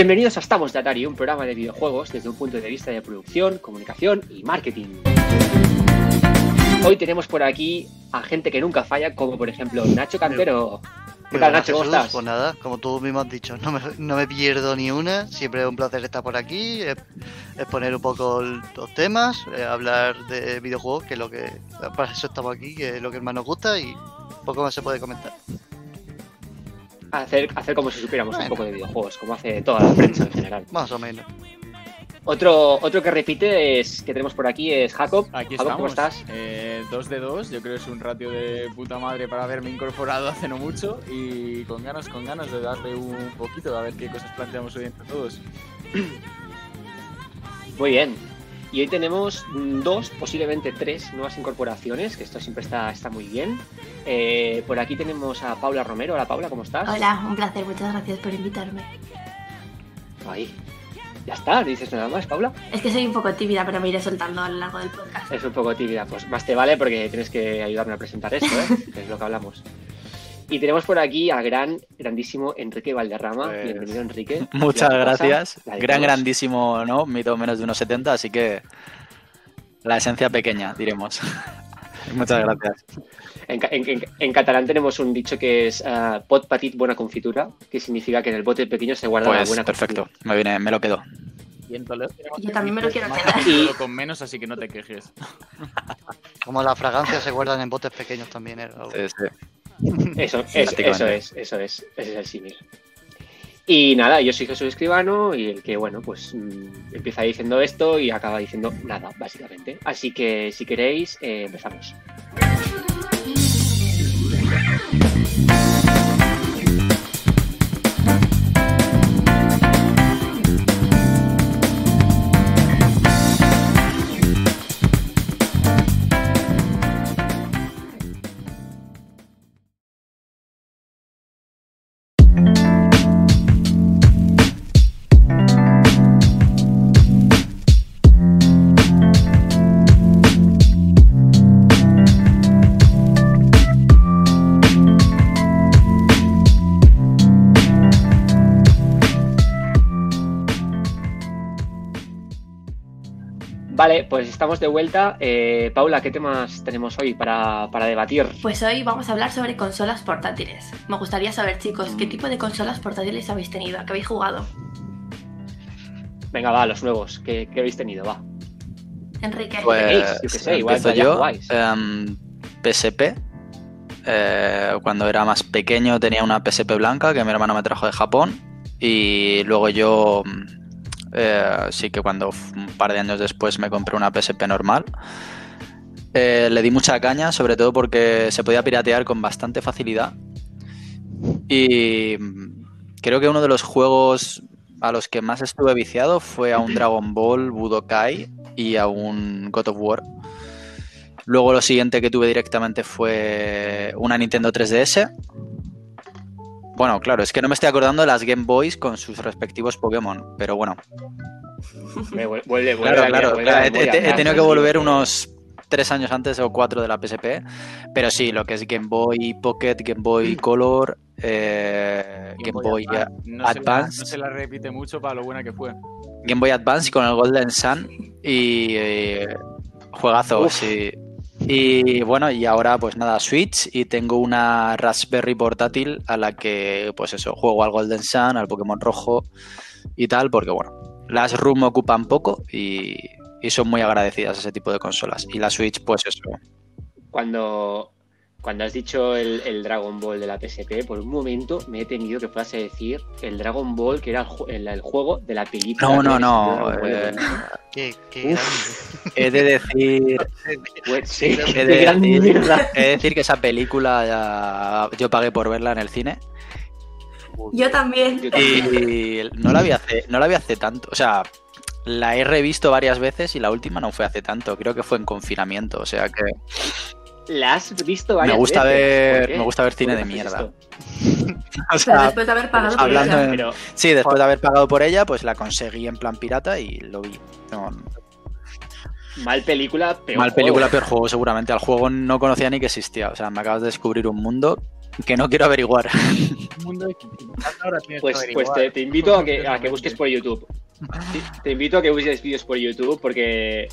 Bienvenidos a Estamos de Atari, un programa de videojuegos desde un punto de vista de producción, comunicación y marketing. Hoy tenemos por aquí a gente que nunca falla, como por ejemplo Nacho Cantero. ¿Qué tal, Nacho? ¿Cómo estás? Pues nada, como tú mismo has dicho, no me, no me pierdo ni una. Siempre es un placer estar por aquí, exponer un poco los temas, eh, hablar de videojuegos, que es lo que. Para eso estamos aquí, que es lo que más nos gusta y poco más se puede comentar. Hacer, hacer como si supiéramos un poco de videojuegos, como hace toda la prensa en general. Más o menos. Otro, otro que repite es que tenemos por aquí es Jacob. Aquí Jacob, estamos. ¿cómo estás? Eh, dos de dos, yo creo que es un ratio de puta madre para haberme incorporado hace no mucho y con ganas, con ganas de darle un poquito a ver qué cosas planteamos hoy entre todos. Muy bien. Y hoy tenemos dos, posiblemente tres nuevas incorporaciones, que esto siempre está, está muy bien. Eh, por aquí tenemos a Paula Romero. Hola Paula, ¿cómo estás? Hola, un placer, muchas gracias por invitarme. Ahí. Ya está, no dices nada más, Paula. Es que soy un poco tímida, pero me iré soltando a lo largo del podcast. Es un poco tímida, pues más te vale porque tienes que ayudarme a presentar esto, ¿eh? que es lo que hablamos. Y tenemos por aquí al gran, grandísimo Enrique Valderrama. Pues, Bienvenido, Enrique. Muchas La gracias. la Gran, todos. grandísimo, ¿no? Mido menos de unos 70, así que la esencia pequeña, diremos. Muchas gracias. En, ca- en- en- en catalán tenemos un dicho que es ah, pot petit buena confitura, que significa que en el bote pequeño se guarda la Pues buena perfecto, confitura. me, viene, me lo quedo. Y en Toledo tenemos Yo también me lo quiero quedar. Y- con menos, así que no te quejes. Como las fragancias se guardan en botes pequeños también. ¿eh? Sí, sí. Eso, es, eso es, eso es, ese es el símil. Y nada, yo soy Jesús Escribano y el que, bueno, pues mm, empieza diciendo esto y acaba diciendo nada, básicamente. Así que si queréis, eh, empezamos. Vale, pues estamos de vuelta. Eh, Paula, ¿qué temas tenemos hoy para, para debatir? Pues hoy vamos a hablar sobre consolas portátiles. Me gustaría saber, chicos, ¿qué tipo de consolas portátiles habéis tenido? ¿A qué habéis jugado? Venga, va, los nuevos. ¿Qué, qué habéis tenido? Va. Enrique. Pues tenéis? Yo qué sé, igual yo. jugáis. em, PSP. Eh, cuando era más pequeño tenía una PSP blanca que mi hermano me trajo de Japón. Y luego yo mm, eh, sí que cuando un par de años después me compré una PSP normal. Eh, le di mucha caña, sobre todo porque se podía piratear con bastante facilidad. Y mm, creo que uno de los juegos a los que más estuve viciado fue a un Dragon Ball Budokai y a un God of War. Luego lo siguiente que tuve directamente fue una Nintendo 3DS. Bueno, claro, es que no me estoy acordando de las Game Boys con sus respectivos Pokémon, pero bueno. Me vuelve, vuelve, Claro, vuelve, claro, vuelve, claro, he, vuelve he- he atrás, tenido que volver unos tres años antes o cuatro de la PSP, pero sí, lo que es Game Boy Pocket, Game Boy Color, eh, Game Boy, Advance. no, se la, Advance. no se la repite mucho para lo buena que fue. Game Boy Advance con el Golden Sun y eh, juegazo, Uf. sí. Y bueno, y ahora pues nada, Switch y tengo una Raspberry portátil a la que pues eso, juego al Golden Sun, al Pokémon Rojo y tal, porque bueno, las ROM ocupan poco y, y son muy agradecidas ese tipo de consolas. Y la Switch pues eso, Cuando, cuando has dicho el, el Dragon Ball de la PSP, por un momento me he tenido que fuese a decir el Dragon Ball, que era el, ju- el- el juego de la película. No, no, es no, eh, Qué, qué he de decir Pues sí, he de decir- mierda. he de decir que esa película ya- yo pagué por verla en el cine Yo también. Yo también. Y no la vi hace, no la vi hace tanto. O sea, la he revisto varias veces y la última no fue hace tanto. Creo que fue en confinamiento. O sea que La has visto me varias gusta veces. ¿Por ver, me gusta ver ¿Por cine de haces mierda. O sea, después de haber pagado por hablando ella. Pero sí, después de haber pagado por ella, pues la conseguí en plan pirata y lo vi. No, mal película, peor mal juego. película, peor juego, seguramente. Al juego no conocía ni que existía. O sea, me acabas de descubrir un mundo Que no quiero averiguar. Un mundo de ahora tienes Pues, que pues te, te invito a que, a que busques por YouTube. Te, te invito a que busques vídeos por YouTube porque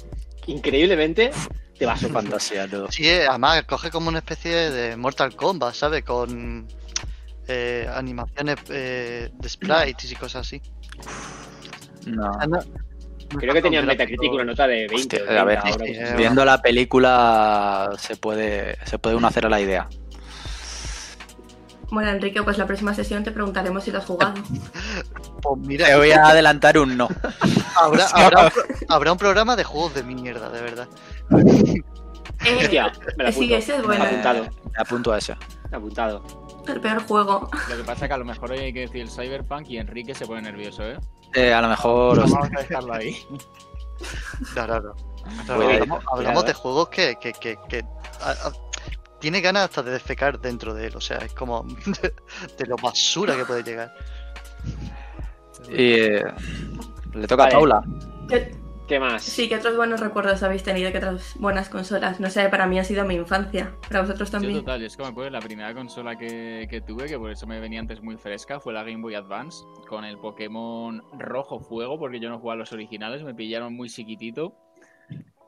increíblemente te va a todo. Sí, además coge como una especie de Mortal Kombat, ¿sabes? Con eh, animaciones eh, de sprites y cosas así. No. Ah, Creo que tenía en son Metacritic una nota de 20. Hostia, a ver, o 30, sí, ahora, sí, Viendo la película se puede, se puede uno hacer a la idea. Bueno, Enrique, pues la próxima sesión te preguntaremos si lo has jugado. Pues mira, Te voy a adelantar un no. habrá, habrá un, habrá un programa de juegos de mierda, de verdad. Eh, Hostia, me la sí, apunto. ese es bueno. Apuntado, Me apunto a ese. apuntado. el peor juego. Lo que pasa es que a lo mejor hoy hay que decir el Cyberpunk y Enrique se pone nervioso, ¿eh? Eh, a lo mejor. Vamos a dejarlo ahí. No, no, no. No, Pues, hablamos hablamos de cuidado. juegos que, que, que, que- a- a- tiene ganas hasta de defecar dentro de él. O sea, es como de, de lo basura que puede llegar. Y, eh, le toca Vale. a Paula. ¿Qué- ¿Qué más? Sí, ¿qué otros buenos recuerdos habéis tenido? ¿Qué otras buenas consolas? No sé, para mí ha sido mi infancia. ¿Para vosotros Yo también? total, es que me acuerdo la primera consola que, que tuve, que por eso me venía antes muy fresca, fue la Game Boy Advance, con el Pokémon Rojo Fuego, porque yo no jugaba a los originales, me pillaron muy chiquitito.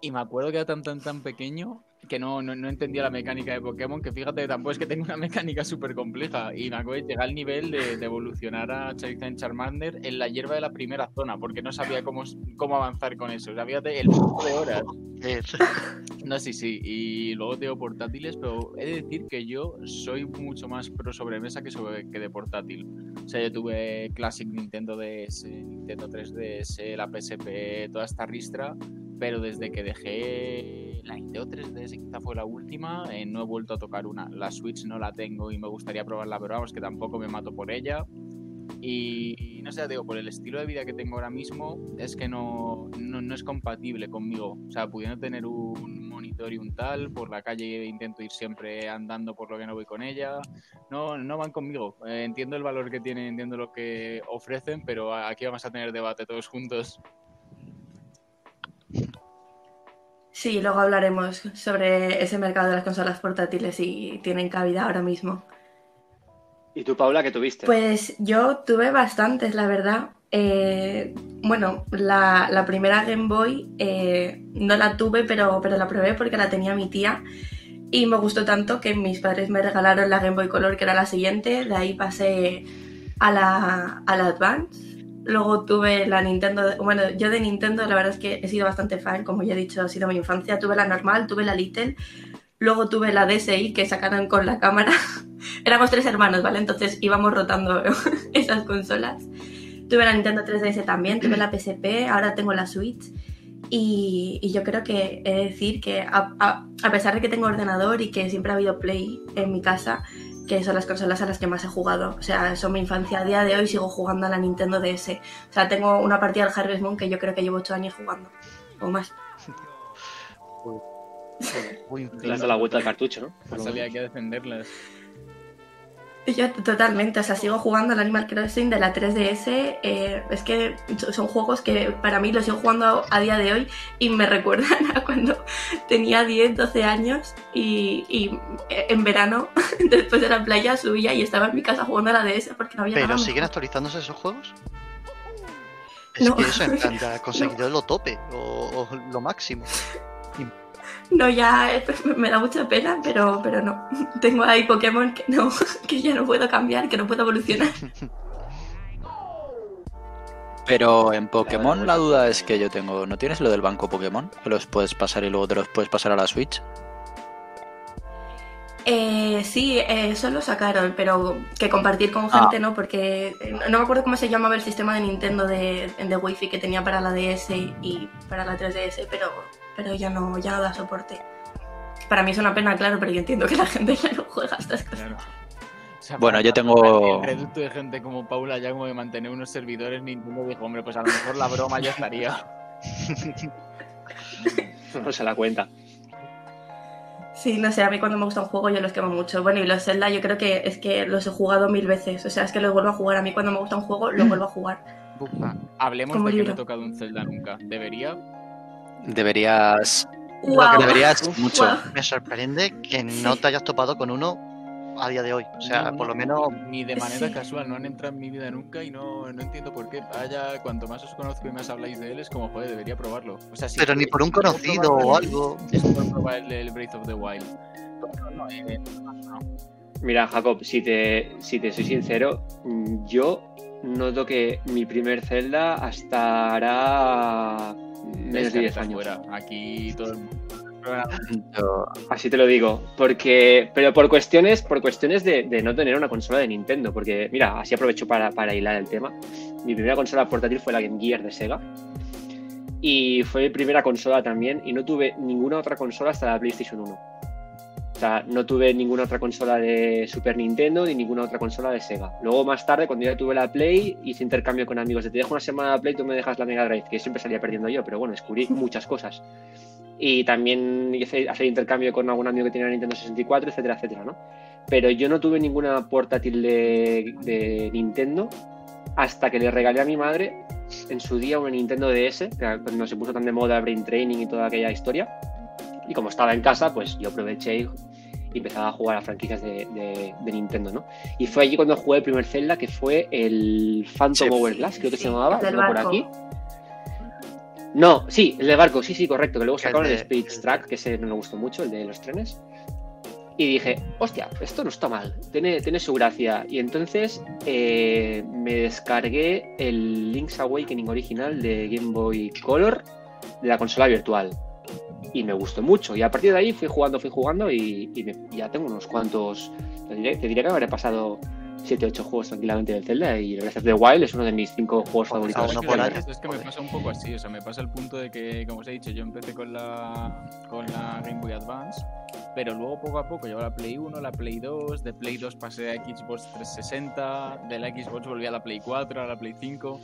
Y me acuerdo que era tan tan tan pequeño que no, no, no entendía la mecánica de Pokémon, que fíjate, tampoco es que tenga una mecánica súper compleja. Y me acuerdo de llegar al nivel de, de evolucionar a Charizard Charmander en la hierba de la primera zona, porque no sabía cómo, cómo avanzar con eso. O sea, fíjate, el de horas. No, sí, sí. Y luego tengo portátiles, pero he de decir que yo soy mucho más pro sobremesa que, sobre, que de portátil. O sea, yo tuve Classic Nintendo DS, Nintendo 3DS, la PSP, toda esta ristra, pero desde que dejé la Nintendo 3DS, quizá fue la última, eh, no he vuelto a tocar una. La Switch no la tengo y me gustaría probarla, pero vamos, que tampoco me mato por ella. Y no sé, digo, por el estilo de vida que tengo ahora mismo, es que no, no, no es compatible conmigo. O sea, pudiendo tener un monitor y un tal, por la calle intento ir siempre andando por lo que no voy con ella. No, no van conmigo. Eh, entiendo el valor que tienen, entiendo lo que ofrecen, pero aquí vamos a tener debate todos juntos. Sí, luego hablaremos sobre ese mercado de las consolas portátiles y tienen cabida ahora mismo. ¿Y tú, Paula, qué tuviste? Pues yo tuve bastantes, la verdad. Eh, bueno, la, la primera Game Boy eh, no la tuve, pero, pero la probé porque la tenía mi tía. Y me gustó tanto que mis padres me regalaron la Game Boy Color, que era la siguiente. De ahí pasé a la, a la Advance. Luego tuve la Nintendo. Bueno, yo de Nintendo la verdad es que he sido bastante fan, como ya he dicho, ha sido mi infancia. Tuve la normal, tuve la Little. Luego tuve la DSi que sacaron con la cámara. Éramos tres hermanos, ¿vale? Entonces íbamos rotando esas consolas. Tuve la Nintendo 3DS también, tuve la PSP, ahora tengo la Switch. Y, y yo creo que he de decir que a, a- a pesar de que tengo ordenador y que siempre ha habido Play en mi casa, que son las consolas a las que más he jugado. O sea, son mi infancia. A día de hoy sigo jugando a la Nintendo DS. O sea, tengo una partida del Harvest Moon que yo creo que llevo 8 años jugando. O más. Le has dado la vuelta al cartucho, ¿no? Pues salía aquí a defenderlas. Yo totalmente, o sea, sigo jugando al Animal Crossing de la 3DS. eh, es que son juegos que para mí los sigo jugando a día de hoy y me recuerdan a cuando tenía 10, 12 años y, y en verano, después de la playa, subía y estaba en mi casa jugando a la DS porque no había Pero nada siguen actualizándose esos juegos. Es No. que eso, en plan, ya conseguido lo tope o, o lo máximo. No, ya me da mucha pena, pero, pero no. Tengo ahí Pokémon que, no, que ya no puedo cambiar, que no puedo evolucionar. Pero en Pokémon la duda es que yo tengo. ¿No tienes lo del banco Pokémon? Que los puedes pasar y luego te los puedes pasar a la Switch. Eh, sí, eh, eso lo sacaron, pero que compartir con Ah. gente no, porque eh, no me acuerdo cómo se llamaba el sistema de Nintendo de, de Wi-Fi que tenía para la DS y para la 3DS, pero, pero ya, no, ya no da soporte. Para mí es una pena, claro, pero yo entiendo que la gente ya no juega estas cosas. Claro. O sea, Bueno, yo tengo- El reducto de gente como Paula ya como de mantener unos servidores Nintendo dijo, hombre, pues a lo mejor la broma ya estaría. No se la cuenta. Sí, no sé, a mí cuando me gusta un juego yo los quemo mucho. Bueno, y los Zelda yo creo que es que los he jugado mil veces, o sea, es que los vuelvo a jugar. A mí cuando me gusta un juego, lo vuelvo a jugar. Ah, Hablemos Como de que no he tocado un Zelda nunca. ¿Debería? Deberías. Mucho. Me sorprende que no te hayas topado con uno a día de hoy. O sea, No, por lo no, menos Ni de manera Sí. casual, no han entrado en mi vida nunca y no, no entiendo por qué. Vaya, cuanto más os conozco y más habláis de él, es como, joder, debería probarlo. O sea, sí, Pero ni por un conocido o algo. Es por probar el, el Breath of the Wild. No, no, eh, no. Mira, Jacob, si te, si te soy sincero, yo noto que mi primer Zelda hasta hará menos de 10 Descartas años. fuera. Aquí todo el mundo. Yo- Así te lo digo, porque, pero por cuestiones, por cuestiones de, de no tener una consola de Nintendo, porque mira, así aprovecho para, para hilar el tema. Mi primera consola portátil fue la Game Gear de Sega y fue mi primera consola también y no tuve ninguna otra consola hasta la PlayStation 1. O sea, no tuve ninguna otra consola de Super Nintendo ni ninguna otra consola de Sega. Luego más tarde, cuando ya tuve la Play, hice intercambio con amigos de te dejo una semana la Play, tú me dejas la Mega Drive, que siempre salía perdiendo yo, pero bueno, descubrí muchas cosas y también hice hacer intercambio con algún amigo que tenía Nintendo 64, etcétera, etcétera, ¿no? Pero yo no tuve ninguna portátil de, de Nintendo hasta que le regalé a mi madre en su día una Nintendo DS, cuando se puso tan de moda Brain Training y toda aquella historia. Y como estaba en casa, pues yo aproveché y y empezaba a jugar a franquicias de, de- de Nintendo, ¿no? Y fue allí cuando jugué el primer Zelda, que fue el Phantom. Hourglass, creo que se llamaba, El por aquí. No, sí, el de barco, sí, sí, correcto. Que luego sacaron el de- Spirit el de- Track, que ese no me gustó mucho, el de los trenes. Y dije, hostia, esto no está mal, tiene, tiene su gracia. Y entonces eh, me descargué el Link's Awakening original de Game Boy Color de la consola virtual. Y me gustó mucho. Y a partir de ahí fui jugando, fui jugando y, y me- ya tengo unos cuantos. Te diré, te diré que habré pasado 7-8 juegos tranquilamente del Zelda y el Breath of the Wild es uno de mis 5 juegos Pues favoritos. Es por que, año. es que me pasa un poco así, o sea, me pasa el punto de que, como os he dicho, yo empecé con la, con la Game Boy Advance, pero luego poco a poco llevo la Play 1, la Play 2, de Play 2 pasé a Xbox 360, de la Xbox volví a la Play 4, a la Play 5,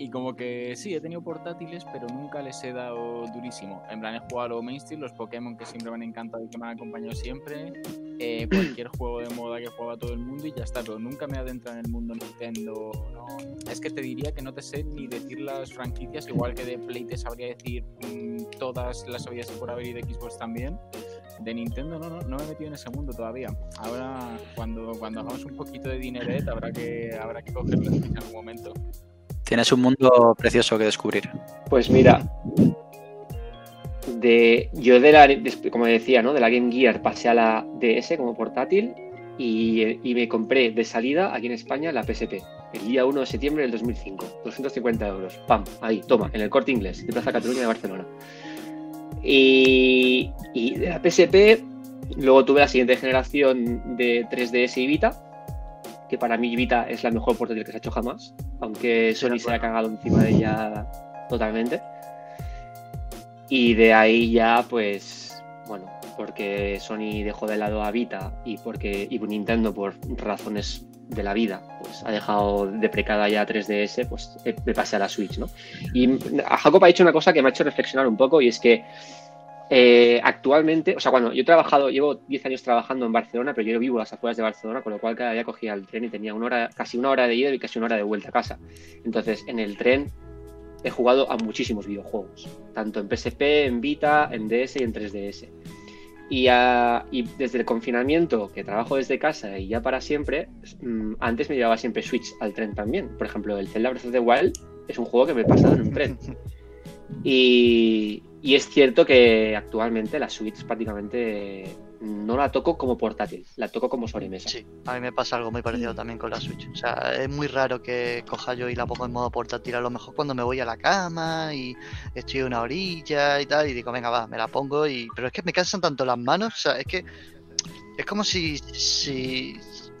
y como que sí, he tenido portátiles, pero nunca les he dado durísimo. En plan, he jugado a lo mainstream, los Pokémon que siempre me han encantado y que me han acompañado siempre, eh, cualquier juego de moda que jugaba todo el mundo y ya está, pero nunca me adentra en el mundo Nintendo. No. Es que te diría que no te sé ni decir las franquicias, igual que de Play te sabría decir mm, todas las sabías por haber y de Xbox también. De Nintendo no, no, no me he metido en ese mundo todavía. Ahora, cuando, cuando hagamos un poquito de dineret, habrá que, habrá que cogerlo en algún momento. Tienes un mundo precioso que descubrir. Pues mira, yo de la, como decía, ¿no? De la Game Gear pasé a la DS como portátil y, y me compré de salida aquí en España la PSP. El día 1 de septiembre del 2005. 250 euros. Pam, ahí, toma, en el corte inglés de Plaza Cataluña de Barcelona. Y, y de la PSP, luego tuve la siguiente generación de 3DS y Vita, que para mí Vita es la mejor portátil que se ha hecho jamás, aunque Sony se ha cagado encima de ella totalmente. Y de ahí ya, pues, bueno, porque Sony dejó de lado a Vita y porque y Nintendo, por razones de la vida, pues ha dejado deprecada ya 3DS, pues me pasé a la Switch, ¿no? Y a Jacob ha dicho una cosa que me ha hecho reflexionar un poco y es que eh, actualmente, o sea, cuando yo he trabajado, llevo 10 años trabajando en Barcelona, pero yo vivo a las afueras de Barcelona, con lo cual cada día cogía el tren y tenía una hora, casi una hora de ida y casi una hora de vuelta a casa. Entonces, en el tren he jugado a muchísimos videojuegos, tanto en PSP, en Vita, en DS y en 3DS. Y, a- y desde el confinamiento, que trabajo desde casa y ya para siempre, mm, antes me llevaba siempre Switch al tren también. Por ejemplo, el Zelda Breath of the Wild es un juego que me he pasado en un tren. Y, es cierto que actualmente la Switch prácticamente no la toco como portátil, la toco como sobremesa. Sí, a mí me pasa algo muy parecido también con la Switch. O sea, es muy raro que coja yo y la pongo en modo portátil. A lo mejor cuando me voy a la cama y estoy una orilla y tal, y digo, venga, va, me la pongo. y Pero es que me cansan tanto las manos. O sea, es que es como si, si,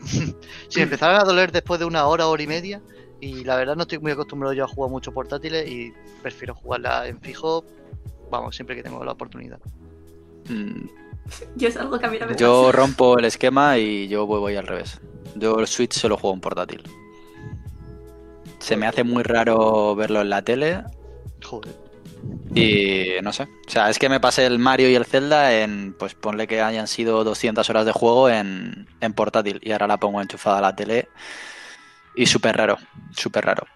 si me empezara a doler después de una hora, hora y media. Y la verdad no estoy muy acostumbrado yo a jugar mucho portátiles y prefiero jugarla en fijo, vamos, siempre que tengo la oportunidad. Mm, Yo es algo que a mí no me Yo pasa. rompo el esquema y yo voy, voy al revés. Yo el Switch solo juego en portátil. Se me hace muy raro verlo en la tele Joder. y no sé. O sea, es que me pasé el Mario y el Zelda en, pues ponle que hayan sido 200 horas de juego en, en portátil y ahora la pongo enchufada a la tele y súper raro, súper raro.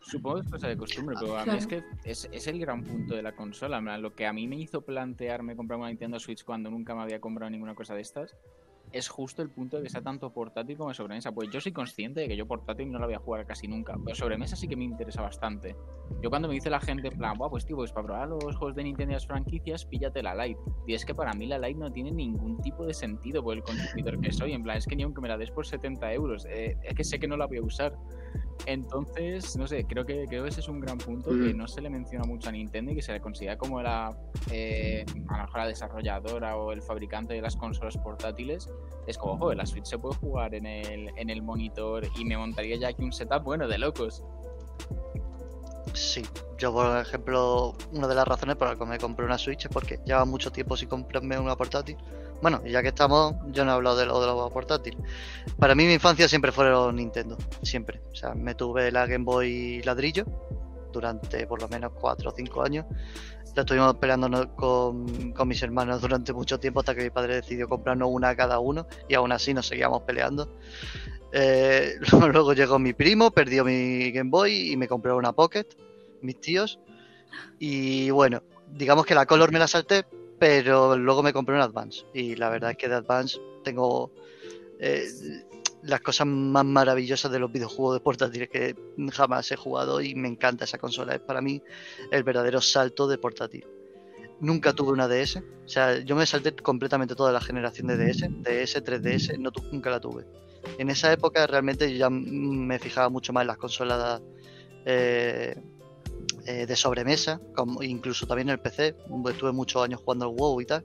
Supongo que es cosa de costumbre, pero a mí es que es, es el gran punto de la consola. Lo que a mí me hizo plantearme comprar una Nintendo Switch cuando nunca me había comprado ninguna cosa de estas es justo el punto de que sea tanto portátil como sobremesa. Pues yo soy consciente de que yo portátil no la voy a jugar casi nunca, pero sobremesa sí que me interesa bastante. Yo cuando me dice la gente, en plan, Buah, pues tío, pues para probar los juegos de Nintendo y las franquicias, píllate la Lite. Y es que para mí la Lite no tiene ningún tipo de sentido por el consumidor que soy. En plan, es que ni aunque me la des por 70 euros, eh, es que sé que no la voy a usar. Entonces, no sé, creo que, creo que ese es un gran punto que Mm. no se le menciona mucho a Nintendo y que se le considera como la, eh, a lo mejor la desarrolladora o el fabricante de las consolas portátiles. Es como, joder, la Switch se puede jugar en el, en el monitor y me montaría ya aquí un setup bueno de locos. Sí, yo por ejemplo, una de las razones por las que me compré una Switch es porque lleva mucho tiempo sin comprarme una portátil. Bueno, ya que estamos, yo no he hablado de lo de los portátil. Para mí mi infancia siempre fueron Nintendo, siempre. O sea, me tuve la Game Boy ladrillo durante por lo menos 4 o 5 años. La estuvimos peleándonos con, con mis hermanos durante mucho tiempo hasta que mi padre decidió comprarnos una a cada uno y aún así nos seguíamos peleando. Eh, luego llegó mi primo, perdió mi Game Boy y me compró una Pocket, mis tíos. Y bueno, digamos que la Color me la salté, pero luego me compré un Advance. Y la verdad es que de Advance tengo eh, las cosas más maravillosas de los videojuegos de portátiles que jamás he jugado y me encanta esa consola. Es para mí el verdadero salto de portátil. Nunca tuve una DS, o sea, yo me salté completamente toda la generación de DS, DS, 3DS, no nunca la tuve. En esa época realmente ya me fijaba mucho más en las consolas eh, eh, de sobremesa, como incluso también en el PC. Estuve muchos años jugando al WoW y tal.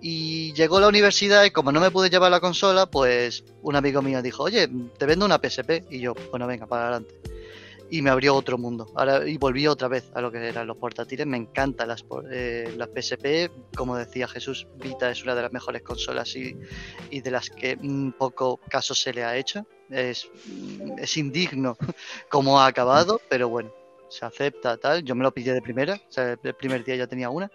Y llegó la universidad y como no me pude llevar la consola, pues un amigo mío dijo, oye, te vendo una PSP. Y yo, bueno, venga, para adelante. Y me abrió otro mundo. Ahora, y volví otra vez a lo que eran los portátiles. Me encantan las, eh, PSP. Como decía Jesús, Vita es una de las mejores consolas y, y de las que poco caso se le ha hecho. Es, es indigno cómo ha acabado, pero bueno, se acepta tal. Yo me lo pillé de primera, o sea, el primer día ya tenía una.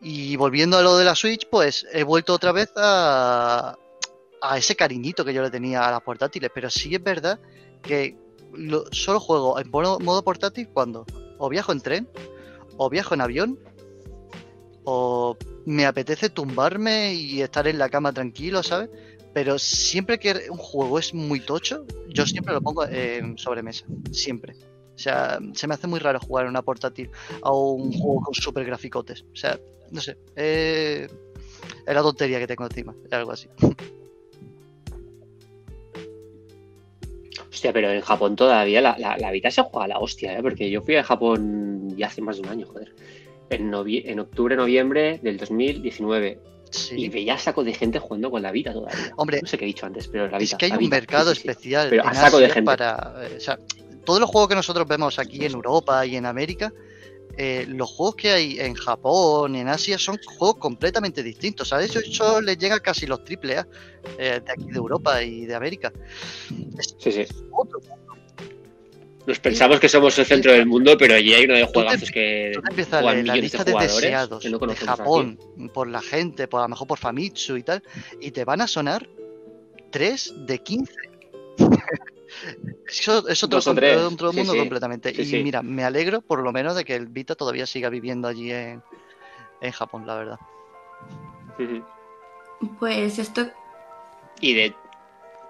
Y volviendo a lo de la Switch, pues he vuelto otra vez a, a ese cariñito que yo le tenía a las portátiles. Pero sí es verdad que lo- solo juego en modo, portátil cuando o viajo en tren, o viajo en avión, o me apetece tumbarme y estar en la cama tranquilo, ¿sabes? Pero siempre que un juego es muy tocho, yo siempre lo pongo en sobremesa. Siempre. O sea, se me hace muy raro jugar en una portátil a un juego con super graficotes. O sea, no sé. eh, es la tontería que tengo encima. Es algo así. Hostia, pero en Japón todavía la, la, la Vita se juega a la hostia, ¿eh? Porque yo fui a Japón ya hace más de un año, joder. En, novie- en octubre, noviembre del 2019. Y Sí. veía saco de gente jugando con la Vita todavía. Hombre, No sé qué he dicho antes, pero la Vita. Es que hay un mercado sí, sí, sí. especial Pero a saco de gente. para. eh, o sea, todos los juegos que nosotros vemos aquí en Europa y en América, eh, los juegos que hay en Japón y en Asia son juegos completamente distintos. ¿sabes? Eso, eso les llega casi los triple A eh, de aquí de Europa y de América. Es Sí, sí. otro Nos pensamos que somos el centro del mundo, pero allí hay uno de juegazos que juegan la de lista de, deseados que no de aquí. Japón por la gente, por a lo mejor por Famitsu y tal, y te van a sonar 3 de 15. Eso es otro, Dos o com- tres, otro mundo sí. completamente. Sí, y sí. mira, me alegro por lo menos de que el Vita todavía siga viviendo allí en, en Japón, la verdad. Pues esto Y de.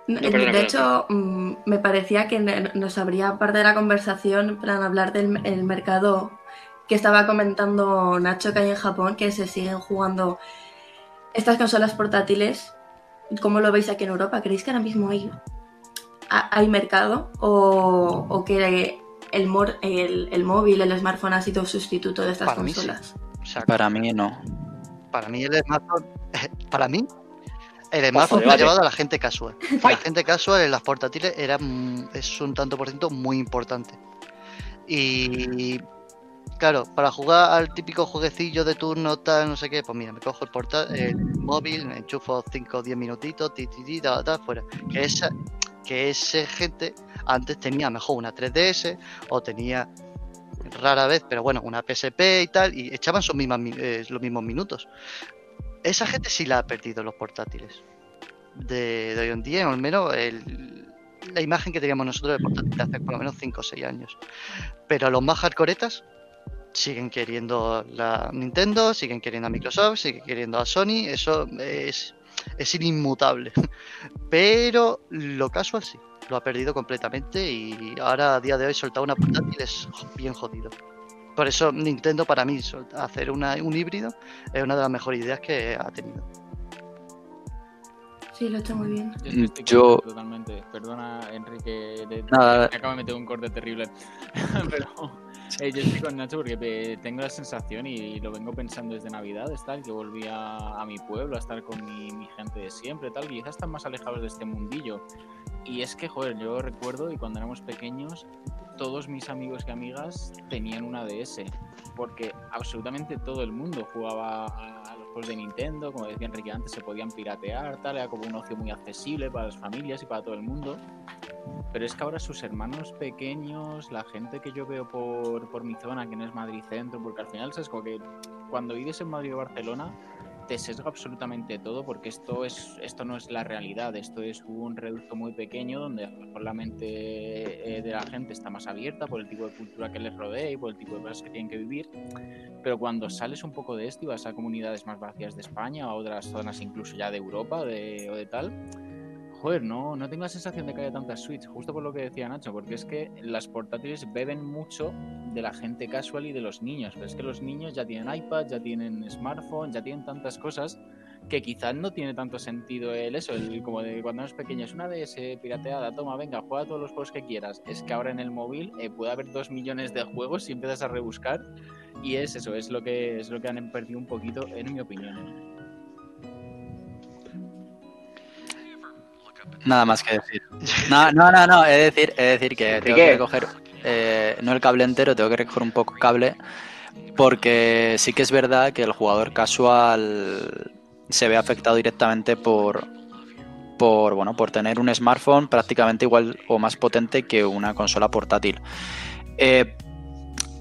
No, No, perdona, de hecho, mm, me parecía que nos abría parte de la conversación para hablar del el mercado que estaba comentando Nacho que hay en Japón, que se siguen jugando estas consolas portátiles. ¿Cómo lo veis aquí en Europa? ¿Creéis que ahora mismo hay, ha- hay mercado? ¿O, o que el, mor- el, el móvil, el smartphone ha sido sustituto de estas Para mí sí. consolas? O sea, Para mí no. para mí el smartphone, para mí, el smartphone me ha llevado a la gente casual. La gente casual en las portátiles era, es un tanto por ciento muy importante. Y claro, para jugar al típico jueguecillo de turno, tal, no sé qué, pues mira, me cojo el, porta el móvil, me enchufo 5 o 10 minutitos, ti, ti, ti, ta, ta, fuera. Que esa, que esa gente antes tenía mejor una 3DS o tenía rara vez, pero bueno, una PSP y tal, y echaban sus mismas, mi- eh, los mismos minutos. Esa gente sí la ha perdido los portátiles. De, de hoy en día, al menos el- la imagen que teníamos nosotros de portátiles hace por lo menos 5 o 6 años. Pero los más hardcoretas siguen queriendo la Nintendo, siguen queriendo a Microsoft, siguen queriendo a Sony. Eso es es inmutable. Pero lo casual sí, lo ha perdido completamente y ahora a día de hoy soltar una portátil es bien jodido. Por eso Nintendo para mí hacer una, un híbrido es una de las mejores ideas que ha tenido. Sí, lo hecho muy bien. Yo, totalmente. Perdona, Enrique, de, Nada. acabo de meter un corte terrible. Pero eh, yo estoy con Nacho porque tengo la sensación y lo vengo pensando desde Navidad, tal, que volví a, mi pueblo a estar con mi, mi, gente de siempre, tal, y quizás están más alejados de este mundillo. Y es que, joder, yo recuerdo y cuando éramos pequeños, todos mis amigos y amigas tenían una DS, porque absolutamente todo el mundo jugaba a juegos de Nintendo, como decía Enrique antes, se podían piratear, tal, era como un ocio muy accesible para las familias y para todo el mundo. Pero es que ahora sus hermanos pequeños, la gente que yo veo por, por mi zona, que no es Madrid Centro, porque al final es como que cuando vives en Madrid o Barcelona, te sesga absolutamente todo porque esto es esto no es la realidad, esto es un reducto muy pequeño donde a lo mejor la mente eh, de la gente está más abierta por el tipo de cultura que les rodea y por el tipo de cosas que tienen que vivir, pero cuando sales un poco de esto y vas a comunidades más vacías de España o a otras zonas incluso ya de Europa de, o de tal, joder, no, no tengo la sensación de que haya tantas Switch, justo por lo que decía Nacho, porque es que las portátiles beben mucho de la gente casual y de los niños, pero es que los niños ya tienen iPad, ya tienen smartphone, ya tienen tantas cosas que quizás no tiene tanto sentido el eso, el como de cuando eres pequeño, es una DS pirateada, toma, venga, juega todos los juegos que quieras. Es que ahora en el móvil eh, puede haber dos millones de juegos si empiezas a rebuscar y es eso, es lo que es lo que han perdido un poquito, en mi opinión. Nada más que decir. No, no, no, no. Es decir, es decir que tengo que recoger, eh, no el cable entero, tengo que recoger un poco cable, porque sí que es verdad que el jugador casual se ve afectado directamente por, por, bueno, por tener un smartphone prácticamente igual o más potente que una consola portátil. Eh,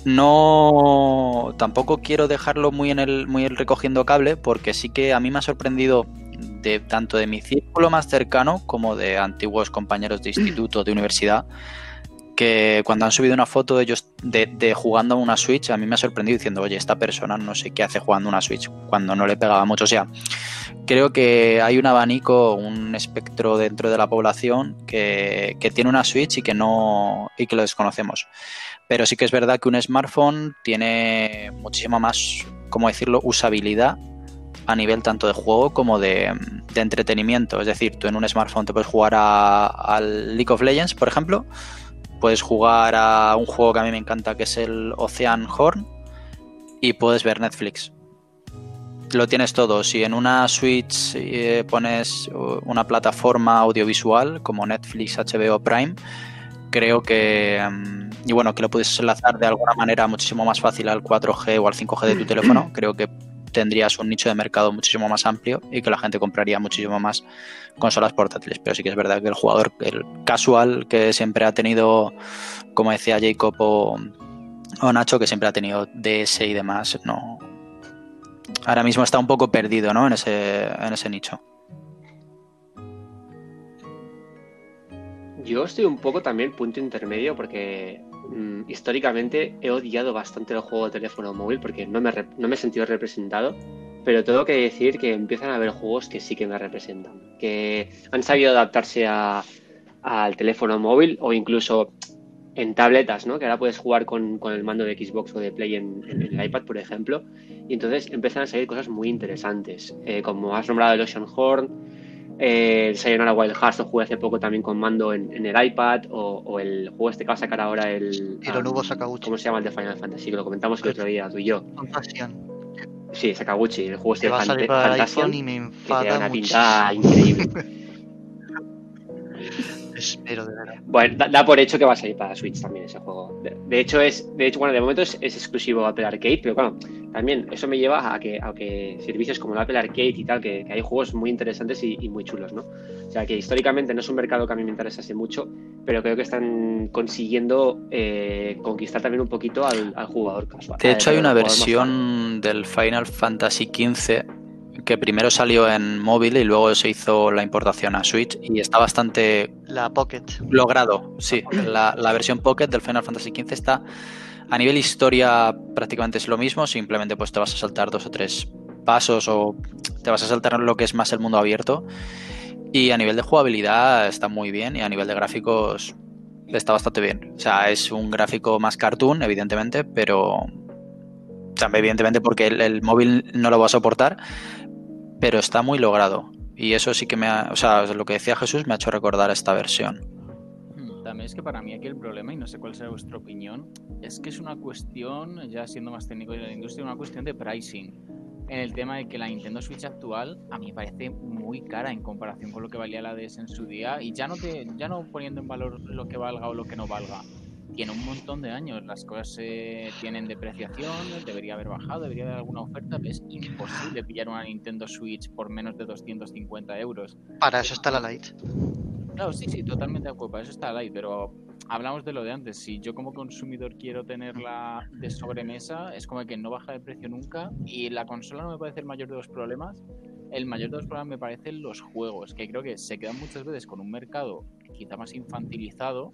no, tampoco quiero dejarlo muy en el, muy recogiendo cable, porque sí que a mí me ha sorprendido de tanto de mi círculo más cercano como de antiguos compañeros de instituto, de universidad, que cuando han subido una foto de ellos de, jugando a una Switch, a mí me ha sorprendido diciendo, oye, esta persona no sé qué hace jugando una Switch, cuando no le pegaba mucho. O sea, creo que hay un abanico, un espectro dentro de la población que, que tiene una Switch y que no y que lo desconocemos. Pero sí que es verdad que un smartphone tiene muchísima más, ¿cómo decirlo?, usabilidad a nivel tanto de juego como de, entretenimiento. Es decir, tú en un smartphone te puedes jugar al League of Legends, por ejemplo, puedes jugar a un juego que a mí me encanta que es el Ocean Horn y puedes ver Netflix. Lo tienes todo. Si en una Switch eh, pones una plataforma audiovisual como Netflix, HBO Prime, creo que mm, y bueno que lo puedes enlazar de alguna manera muchísimo más fácil al 4G o al 5G de tu teléfono creo que tendrías un nicho de mercado muchísimo más amplio y que la gente compraría muchísimo más consolas portátiles. Pero sí que es verdad que el jugador, el casual que siempre ha tenido, como decía Jacob o, Nacho, que siempre ha tenido DS y demás, no. Ahora mismo está un poco perdido, ¿no? En ese, en ese nicho. Yo estoy un poco también punto intermedio porque Mm, históricamente he odiado bastante el juego de teléfono móvil porque no me, no me he sentido representado, pero tengo que decir que empiezan a haber juegos que sí que me representan, que han sabido adaptarse al teléfono móvil o incluso en tabletas, ¿no? Que ahora puedes jugar con, el mando de Xbox o de Play en, el iPad, por ejemplo. Y entonces empiezan a salir cosas muy interesantes, eh, como has nombrado el Ocean Horn, eh, el Sayonara Wild Hearts lo jugué hace poco también con mando en, el iPad. O, el juego este que va a sacar ahora el. Hironobu Sakaguchi. ¿Cómo se llama el de Final Fantasy? Que lo comentamos el otro día, tú y yo. Sí, Sakaguchi, el juego este de Fantasian. Y me enfada que tiene una pinta increíble. Espero de verdad. Bueno, da, por hecho que va a salir para Switch también ese juego. De, hecho, es, de hecho, bueno, de momento es, exclusivo Apple Arcade, pero bueno, también eso me lleva a que, a que servicios como el Apple Arcade y tal, que, hay juegos muy interesantes y, muy chulos, ¿no? O sea, que históricamente no es un mercado que a mí me interesase mucho, pero creo que están consiguiendo eh, conquistar también un poquito al, jugador casual. De hecho, hay una versión del Final Fantasy XV que primero salió en móvil y luego se hizo la importación a Switch y está bastante la Pocket logrado. Sí, la, versión Pocket del Final Fantasy XV está a nivel historia prácticamente es lo mismo, simplemente pues te vas a saltar dos o tres pasos o te vas a saltar lo que es más el mundo abierto. Y a nivel de jugabilidad está muy bien y a nivel de gráficos está bastante bien. O sea, es un gráfico más cartoon, evidentemente, pero también evidentemente porque el, móvil no lo va a soportar, pero está muy logrado. Y eso sí que me ha, o sea, lo que decía Jesús me ha hecho recordar esta versión. También es que para mí aquí el problema, y no sé cuál será vuestra opinión, es que es una cuestión, ya siendo más técnico de la industria, una cuestión de pricing. En el tema de que la Nintendo Switch actual a mí me parece muy cara en comparación con lo que valía la DS en su día, y ya no, te, ya no poniendo en valor lo que valga o lo que no valga. Tiene un montón de años, las cosas eh, tienen depreciación, debería haber bajado, debería haber alguna oferta, pero es imposible pillar una Nintendo Switch por menos de 250 euros. Para eso está la Lite. Claro, sí, sí, totalmente de acuerdo, eso está light, pero hablamos de lo de antes. Si yo como consumidor quiero tenerla de sobremesa, es como que no baja de precio nunca y la consola no me parece el mayor de los problemas. El mayor de los problemas me parecen los juegos, que creo que se quedan muchas veces con un mercado quizá más infantilizado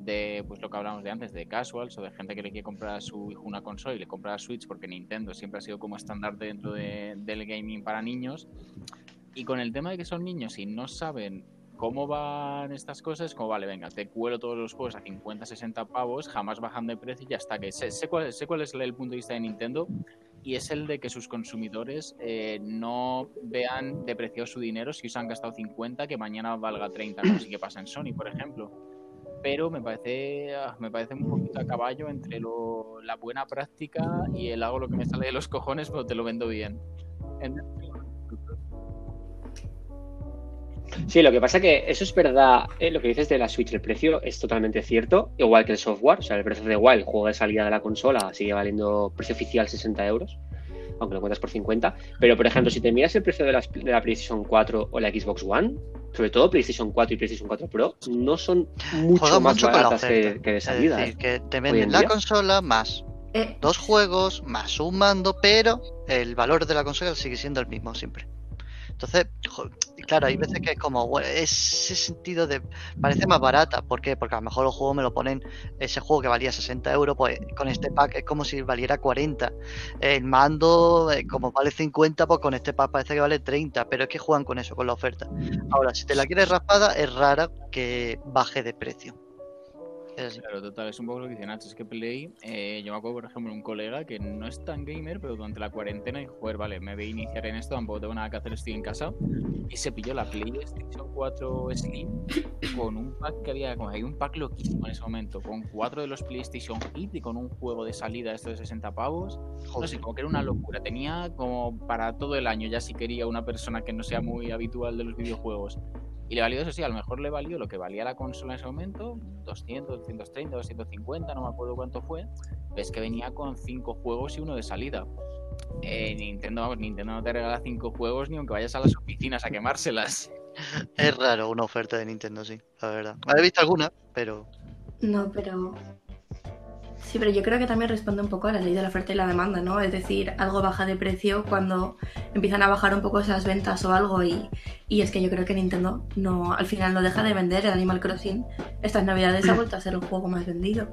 de pues lo que hablamos de antes, de casuals o de gente que le quiere comprar a su hijo una consola y le compra la Switch porque Nintendo siempre ha sido como estandarte dentro de- del gaming para niños. Y con el tema de que son niños y no saben cómo van estas cosas, como vale, venga, te cuelo todos los juegos a 50, 60 pavos, jamás bajan de precio y ya está. Que sé, sé cuál, sé cuál es el punto de vista de Nintendo y es el de que sus consumidores eh, no vean depreciado su dinero si se han gastado 50, que mañana valga 30, como sí que pasa en Sony, por ejemplo. Pero me parece, ah, me parece un poquito a caballo entre lo- la buena práctica y el hago lo que me sale de los cojones, pero te lo vendo bien. En- Sí, lo que pasa que eso es verdad, eh, lo que dices de la Switch, el precio es totalmente cierto, igual que el software, o sea, el precio de Wild, el juego de salida de la consola, sigue valiendo precio oficial 60 euros, aunque lo encuentras por 50, pero por ejemplo, si te miras el precio de la, de la PlayStation 4 o la Xbox One, sobre todo PlayStation 4 y PlayStation 4 Pro, no son mucho Juega más mucho baratas que, que de Es salida. decir, ¿eh? que te en venden la día. consola más Eh, dos juegos, más un mando, pero el valor de la consola sigue siendo el mismo siempre. Entonces, claro, hay veces que es como, ese sentido de, parece más barata, ¿por qué? Porque a lo mejor los juegos me lo ponen, ese juego que valía 60 euros, pues con este pack es como si valiera 40. El mando, eh, como vale 50, pues con este pack parece que vale 30, pero es que juegan con eso, con la oferta. Ahora, si te la quieres raspada, es rara que baje de precio. Claro, total, es un poco lo que dice Nacho, es que Play, eh, yo me acuerdo por ejemplo un colega que no es tan gamer, pero durante la cuarentena dijo, joder, vale, me voy a iniciar en esto, tampoco tengo nada que hacer, estoy en casa, y se pilló la PlayStation 4 Slim con un pack que había, como hay un pack loquísimo en ese momento, con cuatro de los PlayStation Hit y con un juego de salida esto de 60 pavos, no Joder. sé, como que era una locura, tenía como para todo el año, ya si quería una persona que no sea muy habitual de los videojuegos. Y le valió eso sí, a lo mejor le valió lo que valía la consola en ese momento, 200, 230, 250, no me acuerdo cuánto fue. Ves que venía con cinco juegos y uno de salida. Eh, Nintendo, vamos, Nintendo no te regala cinco juegos ni aunque vayas a las oficinas a quemárselas. Es raro una oferta de Nintendo, sí, la verdad. He visto alguna, pero no, pero. Sí, pero yo creo que también responde un poco a la ley de la oferta y la demanda, ¿no? Es decir, algo baja de precio cuando empiezan a bajar un poco esas ventas o algo y, y es que yo creo que Nintendo no, al final no deja de vender el Animal Crossing. Estas navidades ha vuelto a ser el juego más vendido.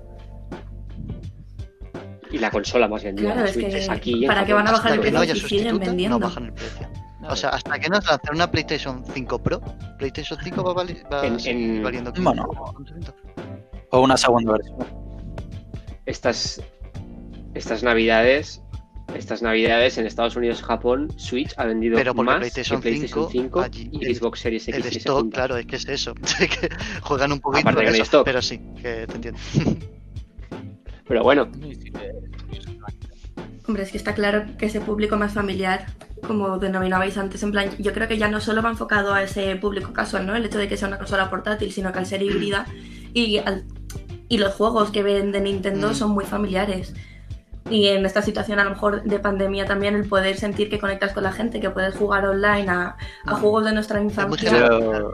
Y la consola más vendida, Claro, la es Switch, que es aquí. para que van a bajar el no precio haya si siguen vendiendo. no bajan el precio. O sea, hasta que no lancen una PlayStation 5 Pro, PlayStation 5 va, vali- va En- a seguir en- valiendo Bueno. 15. O una segunda versión. Estas, estas navidades, estas navidades en Estados Unidos y Japón, Switch ha vendido Pero más PlayStation que PlayStation 5 5 allí, y el- Xbox Series X. El y S stock, claro, es que es eso. que juegan un poquito Aparte con que no hay eso, stock. pero sí, que te entiendo. Pero bueno, Hombre, es que está claro que ese público más familiar, como denominabais antes, en plan, yo creo que ya no solo va enfocado a ese público casual, ¿no? El hecho de que sea una consola portátil, sino que al ser híbrida y, al- y los juegos que ven de Nintendo Mm. son muy familiares. Y en esta situación, a lo mejor de pandemia, también el poder sentir que conectas con la gente, que puedes jugar online a, a juegos de nuestra infancia. mucha- Yo,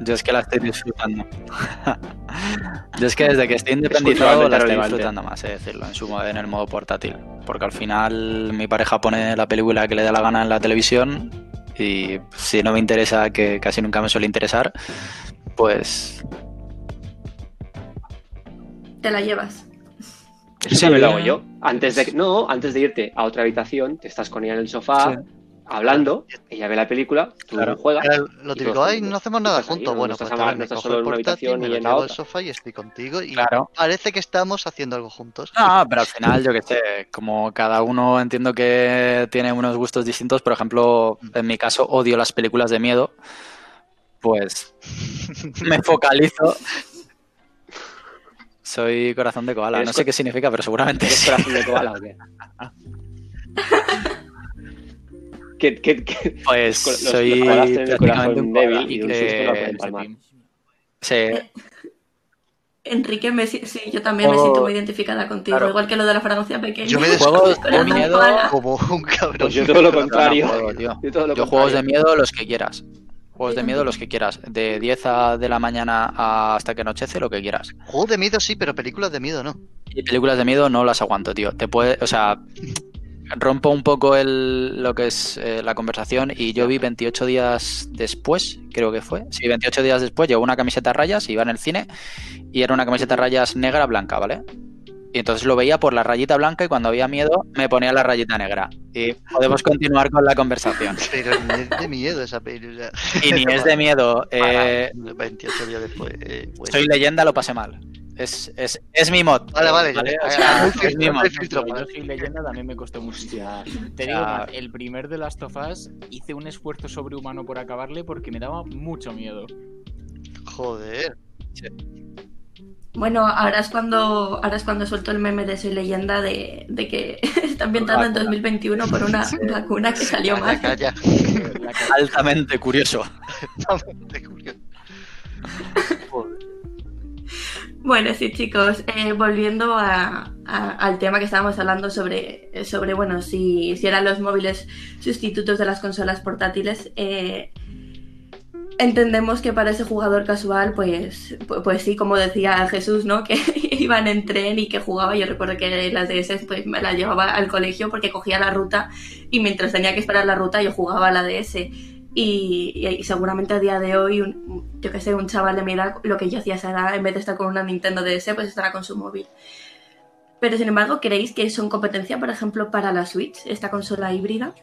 yo es que la estoy disfrutando. yo es que desde que estoy Es independizado la estoy disfrutando más, es decirlo, en, su, modo- en el modo portátil. Porque al final mi pareja pone la película que le da la gana en la televisión y si no me interesa, que casi nunca me suele interesar, pues Te la llevas. eso siempre lo hago yo. Antes de, no, antes de irte a otra habitación, te estás con ella en el sofá, Sí. hablando, ella ve la película, tú Claro. juegas. Lo típico, ay, no hacemos nada Estás juntos. no Bueno, estás pues no me estás cojo solo el en una portátil, habitación me y en la llevo al otra. sofá y estoy contigo. Y Claro. parece que estamos haciendo algo juntos. No, pero al final, yo que sé, como cada uno entiendo que tiene unos gustos distintos, por ejemplo, en mi caso odio las películas de miedo, pues me focalizo. Soy corazón de koala, no sé qué significa, pero seguramente ¿Eres sí. corazón de koala o qué? ¿Qué, qué, qué? Pues Los- los soy prácticamente un débil koala. y de un susto no. Sí, Enrique, me, sí, yo también me Juego- siento muy identificada contigo, Claro. igual que lo de la fragancia pequeña. Yo me descubro de no miedo, como un cabrón. Pues yo todo lo no contrario. juego, tío. Yo todo lo Yo juegos de miedo los que quieras. Juegos de miedo los que quieras. De 10 a- de la mañana a- hasta que anochece, lo que quieras. Juegos de miedo sí, pero películas de miedo no. Y películas de miedo no las aguanto, tío. Te puede, o sea, rompo un poco el, lo que es eh, la conversación y yo vi 28 días después, creo que fue. Sí, 28 días después llevo una camiseta a rayas, iba en el cine y era una camiseta a rayas negra blanca, ¿vale? Y entonces lo veía por la rayita blanca y cuando había miedo me ponía la rayita negra. Y podemos continuar con la conversación. Pero ni es de miedo esa película. Y ni es de miedo. eh, 28 días después. eh, bueno. soy leyenda, lo pasé mal. Es, es, es mi mod. Vale, vale, ya, O sea, es mi mod. Yo vale. soy leyenda también me costó muchísimo. Te digo, más, el primer de Last of Us hice un esfuerzo sobrehumano por acabarle porque me daba mucho miedo. Joder. Bueno, ahora es cuando ahora es cuando suelto el meme de Soy leyenda de, de que está ambientado en 2021 por una vacuna que salió Calla, mal. calla. La ca- Altamente curioso. Te juro. Bueno, sí, chicos, eh, volviendo a- a- al tema que estábamos hablando sobre, sobre bueno, si, si eran los móviles sustitutos de las consolas portátiles, eh, entendemos que para ese jugador casual, pues, pu- pues, sí, como decía Jesús, ¿no? Que iban en tren y que jugaba. Yo recuerdo que las DS pues, me las llevaba al colegio porque cogía la ruta y mientras tenía que esperar la ruta yo jugaba a la DS. Y, seguramente a día de hoy, un- yo que sé, un chaval de mi edad, lo que yo hacía era, en vez de estar con una Nintendo DS, pues estará con su móvil. Pero sin embargo, ¿creéis que son competencia, por ejemplo, para la Switch, esta consola híbrida?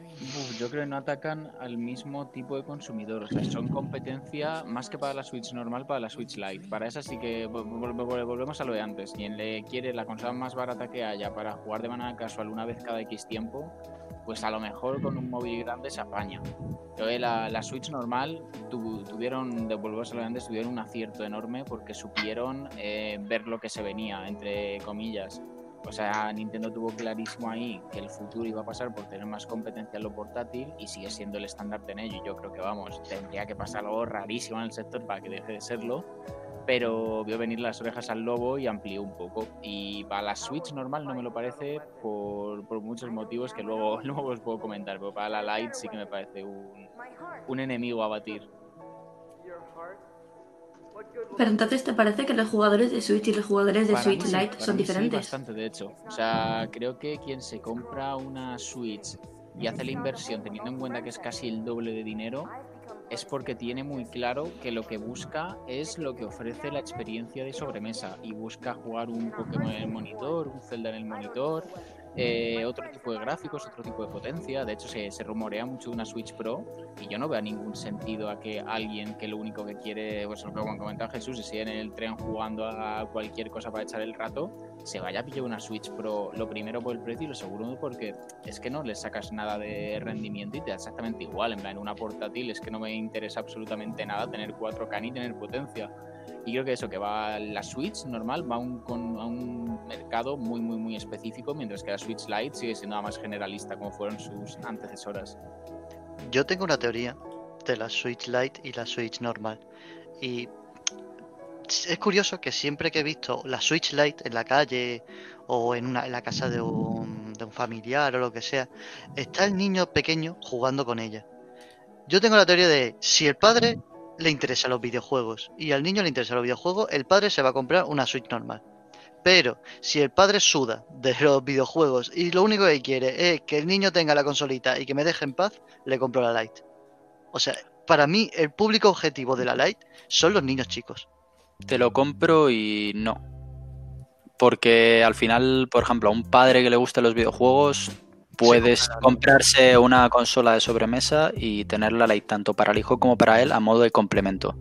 Yo creo que no atacan al mismo tipo de consumidor. O sea, son competencia más que para la Switch normal, para la Switch Lite. Para esa sí que vol- vol- vol- volvemos a lo de antes. Quien le quiere la consola más barata que haya para jugar de manera casual una vez cada X tiempo, pues a lo mejor con un móvil grande se apaña. Que la, Switch normal tu- tuvieron, de antes, tuvieron un acierto enorme porque supieron eh, ver lo que se venía, entre comillas. O sea, Nintendo tuvo clarísimo ahí que el futuro iba a pasar por tener más competencia en lo portátil y sigue siendo el estándar en ello. Yo creo que, vamos, tendría que pasar algo rarísimo en el sector para que deje de serlo. Pero vio venir las orejas al lobo y amplió un poco. Y para la Switch normal no me lo parece por, muchos motivos que luego, luego os puedo comentar. Pero para la Lite sí que me parece un enemigo a batir. Pero entonces, ¿te parece que los jugadores de Switch y los jugadores de Para Switch Lite para son mí sí, diferentes? bastante, de hecho. O sea, creo que quien se compra una Switch y hace la inversión teniendo en cuenta que es casi el doble de dinero, es porque tiene muy claro que lo que busca es lo que ofrece la experiencia de sobremesa y busca jugar un Pokémon en el monitor, un Zelda en el monitor, eh, otro tipo de gráficos, otro tipo de potencia. De hecho, se, se rumorea mucho una Switch Pro y yo no veo ningún sentido a que alguien que lo único que quiere, pues lo que como comentaba Jesús, si en el tren jugando a cualquier cosa para echar el rato, se vaya a pillar una Switch Pro, lo primero por el precio y lo segundo porque es que no le sacas nada de rendimiento y te da exactamente igual. En plan, una portátil es que no me interesa absolutamente nada tener 4K ni tener potencia. Y creo que eso, que va la Switch normal, va un, con, a un mercado muy, muy, muy específico, mientras que la Switch Lite sigue siendo más generalista, como fueron sus antecesoras. Yo tengo una teoría de la Switch Lite y la Switch normal. Y es curioso que siempre que he visto la Switch Lite en la calle o en, una, en la casa de un, de un familiar o lo que sea, está el niño pequeño jugando con ella. Yo tengo la teoría de si el padre le interesan los videojuegos y al niño le interesan los videojuegos, el padre se va a comprar una Switch normal. Pero si el padre suda de los videojuegos y lo único que quiere es que el niño tenga la consolita y que me deje en paz, le compro la Lite. O sea, para mí el público objetivo de la Lite son los niños chicos. Te lo compro y no. Porque al final, por ejemplo, a un padre que le gusten los videojuegos, puedes Sí, comprarse una consola de sobremesa y tenerla Lite tanto para el hijo como para él a modo de complemento.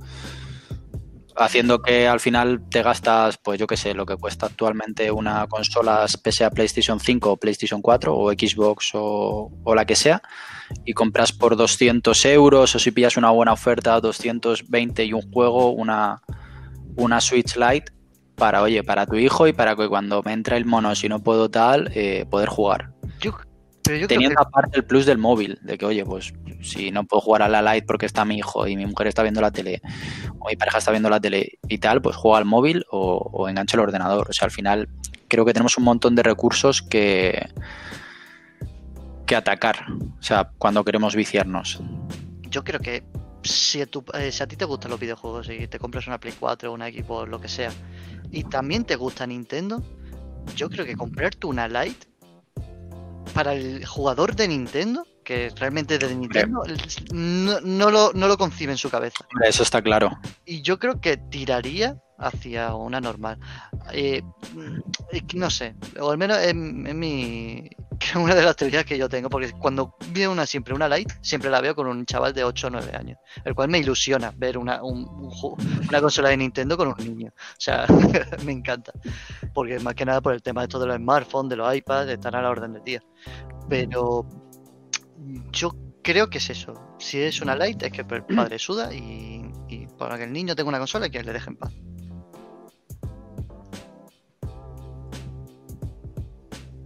Haciendo que al final te gastas, pues yo qué sé, lo que cuesta actualmente una consola pese a PlayStation 5 o PlayStation 4 o Xbox o, la que sea, y compras por 200 euros o si pillas una buena oferta 220 y un juego, una, una Switch Lite para, oye, para tu hijo y para que cuando me entra el mono, si no puedo tal, eh, poder jugar. Yo, pero yo creo Teniendo que aparte el plus del móvil, de que, oye, pues si no puedo jugar a la Lite porque está mi hijo y mi mujer está viendo la tele, o mi pareja está viendo la tele y tal, pues juega al móvil o, o engancha el ordenador. O sea, al final creo que tenemos un montón de recursos que, que atacar. O sea, cuando queremos viciarnos. yo creo que si a, tu- eh, si a ti te gustan los videojuegos y te compras una Play 4 o una Xbox, lo que sea, y también te gusta Nintendo, yo creo que comprarte una Lite para el jugador de Nintendo, que realmente es de Nintendo, no, no lo, no lo concibe en su cabeza. Eso está claro. Y yo creo que tiraría hacia una normal. Eh, que no sé, o al menos es, es mi una de las teorías que yo tengo, porque cuando veo una siempre una light, siempre la veo con un chaval de 8 o 9 años, el cual me ilusiona ver una, un- una consola de Nintendo con un niño. O sea, me encanta. Porque más que nada por el tema de esto de los smartphones, de los iPads, están a la orden del día. Pero yo creo que es eso. Si es una light, es que el padre suda y, y para que el niño tenga una consola y que le deje en paz.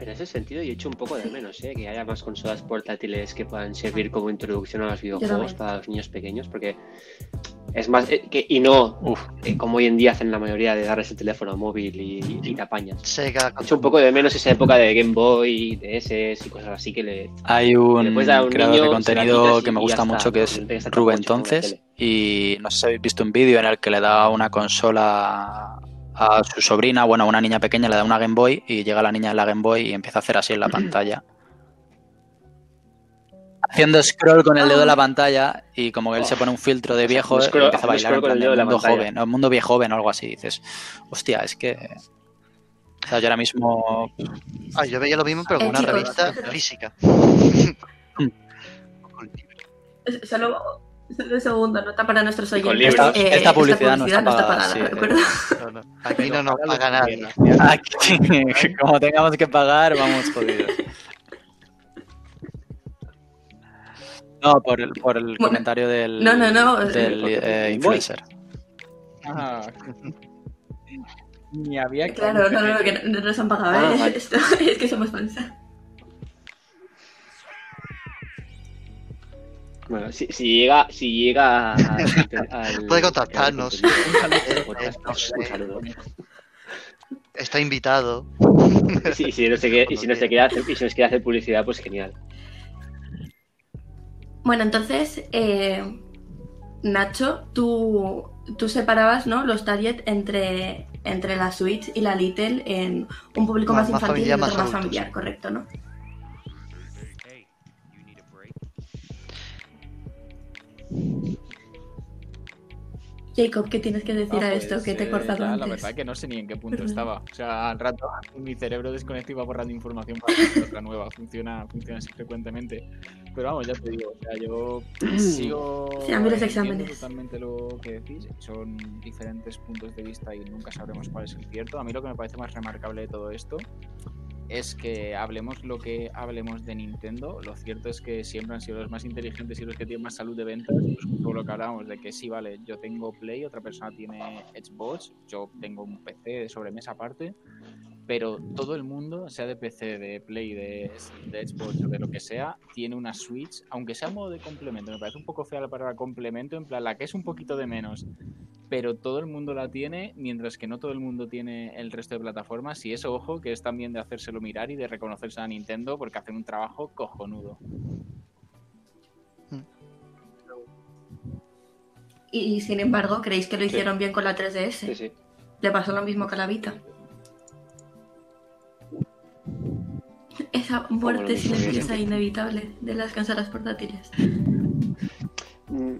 En ese sentido, yo he hecho un poco de menos, ¿eh? que haya más consolas portátiles que puedan servir como introducción a los videojuegos para los niños pequeños, porque es más. eh, que, y no Uf, eh, como hoy en día hacen la mayoría de darles el teléfono móvil y, y te apañas. Sega, He hecho un poco de menos esa época de Game Boy, DS y cosas así que le. Hay Le un dar a un creador de niño, contenido que me y gusta mucho que es Rubén entonces y no sé si habéis visto un vídeo en el que le da una consola a su sobrina, bueno, a una niña pequeña le da una Game Boy y llega la niña de la Game Boy y empieza a hacer así en la pantalla. Haciendo scroll con el dedo de la pantalla y como que él se pone un filtro de viejo y empieza a bailar con el de dedo de la mundo pantalla. joven, o mundo viejo joven o algo así. Y dices, hostia, es que... O sea, yo ahora mismo... Ah, yo veía lo mismo, pero con Eh, una revista física. Solo, solo un segundo, nota para nuestros oyentes. libros. eh, Esta publicidad no está pagada, sí, ¿de eh. acuerdo? No, no, Aquí no nos paga que nadie. Aquí, como tengamos que pagar, vamos jodidos. No, por el, por el comentario del, no, no, no, del eh, eh, influencer. Ah. Ni había Claro, no, no, no, que no, no nos han pagado, Ah, ¿eh? vale. Esto, es que somos fans. Bueno, si, si llega, si llega a- al- Puede contactarnos. al- Eh, sé. un saludo. Está invitado. Sí, y si no se quiere, y si no se quiere hacer, y si nos quiere hacer publicidad, pues genial. Bueno, entonces, eh, Nacho, tú, tú separabas ¿no? los target entre, entre la Switch y la Little en un público Más- más, más infantil y otro más familiar, correcto, ¿no? Jacob, ¿qué tienes que decir Ah, a pues, esto que te he eh, cortado la, la antes? verdad que no sé ni en qué punto estaba. O sea, al rato mi cerebro desconectado iba borrando información para hacer otra nueva. Funciona, funciona así frecuentemente. Pero vamos, ya te digo, o sea, yo sigo. Sí, a mí los exámenes. totalmente lo que decís. Son diferentes puntos de vista y nunca sabremos cuál es el cierto. A mí lo que me parece más remarcable de todo esto es que hablemos lo que hablemos de Nintendo, lo cierto es que siempre han sido los más inteligentes y los que tienen más salud de ventas, pues por lo que hablábamos de que sí, vale, yo tengo Play, otra persona tiene Xbox, yo tengo un PC de sobremesa aparte, pero todo el mundo, sea de PC, de Play, de, de Xbox o de lo que sea, tiene una Switch, aunque sea modo de complemento, me parece un poco fea la palabra complemento, en plan la que es un poquito de menos, pero todo el mundo la tiene, mientras que no todo el mundo tiene el resto de plataformas. Y eso, ojo, que es también de hacérselo mirar y de reconocerse a Nintendo porque hacen un trabajo cojonudo. Y, y, sin embargo, ¿creéis que lo Sí. hicieron bien con la 3DS? Sí, sí. Le pasó lo mismo que a la Vita. Esa muerte mismo, silenciosa e inevitable de las consolas portátiles. Mm,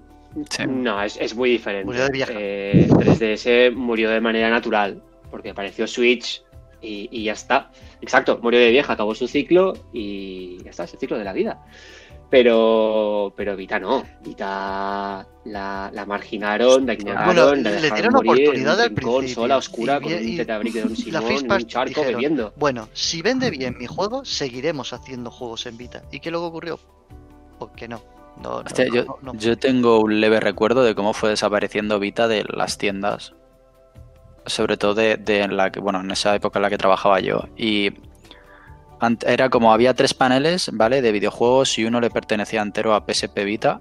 Sí. No, es, es muy diferente. Murió de vieja. Eh, 3DS murió de manera natural, porque apareció Switch Y, y ya está. Exacto, murió de vieja, acabó su ciclo y ya está, es el ciclo de la vida. Pero, pero Vita no. Vita la, la marginaron, la ignoraron, Bueno, la le dejaron dieron morir en oportunidad un al rincón, principio. sola, oscura, Y con vi- un tetabric de Simón, en un charco dijeron, bebiendo. Bueno, si vende bien mi juego, seguiremos haciendo juegos en Vita. ¿Y qué luego ocurrió? Pues que no. No, no, Hostia, no, yo, no, no. yo tengo un leve recuerdo de cómo fue desapareciendo Vita de las tiendas. Sobre todo de, de en la que, bueno, en esa época en la que trabajaba yo. Y era como había tres paneles, ¿vale? De videojuegos y uno le pertenecía entero a PSP Vita.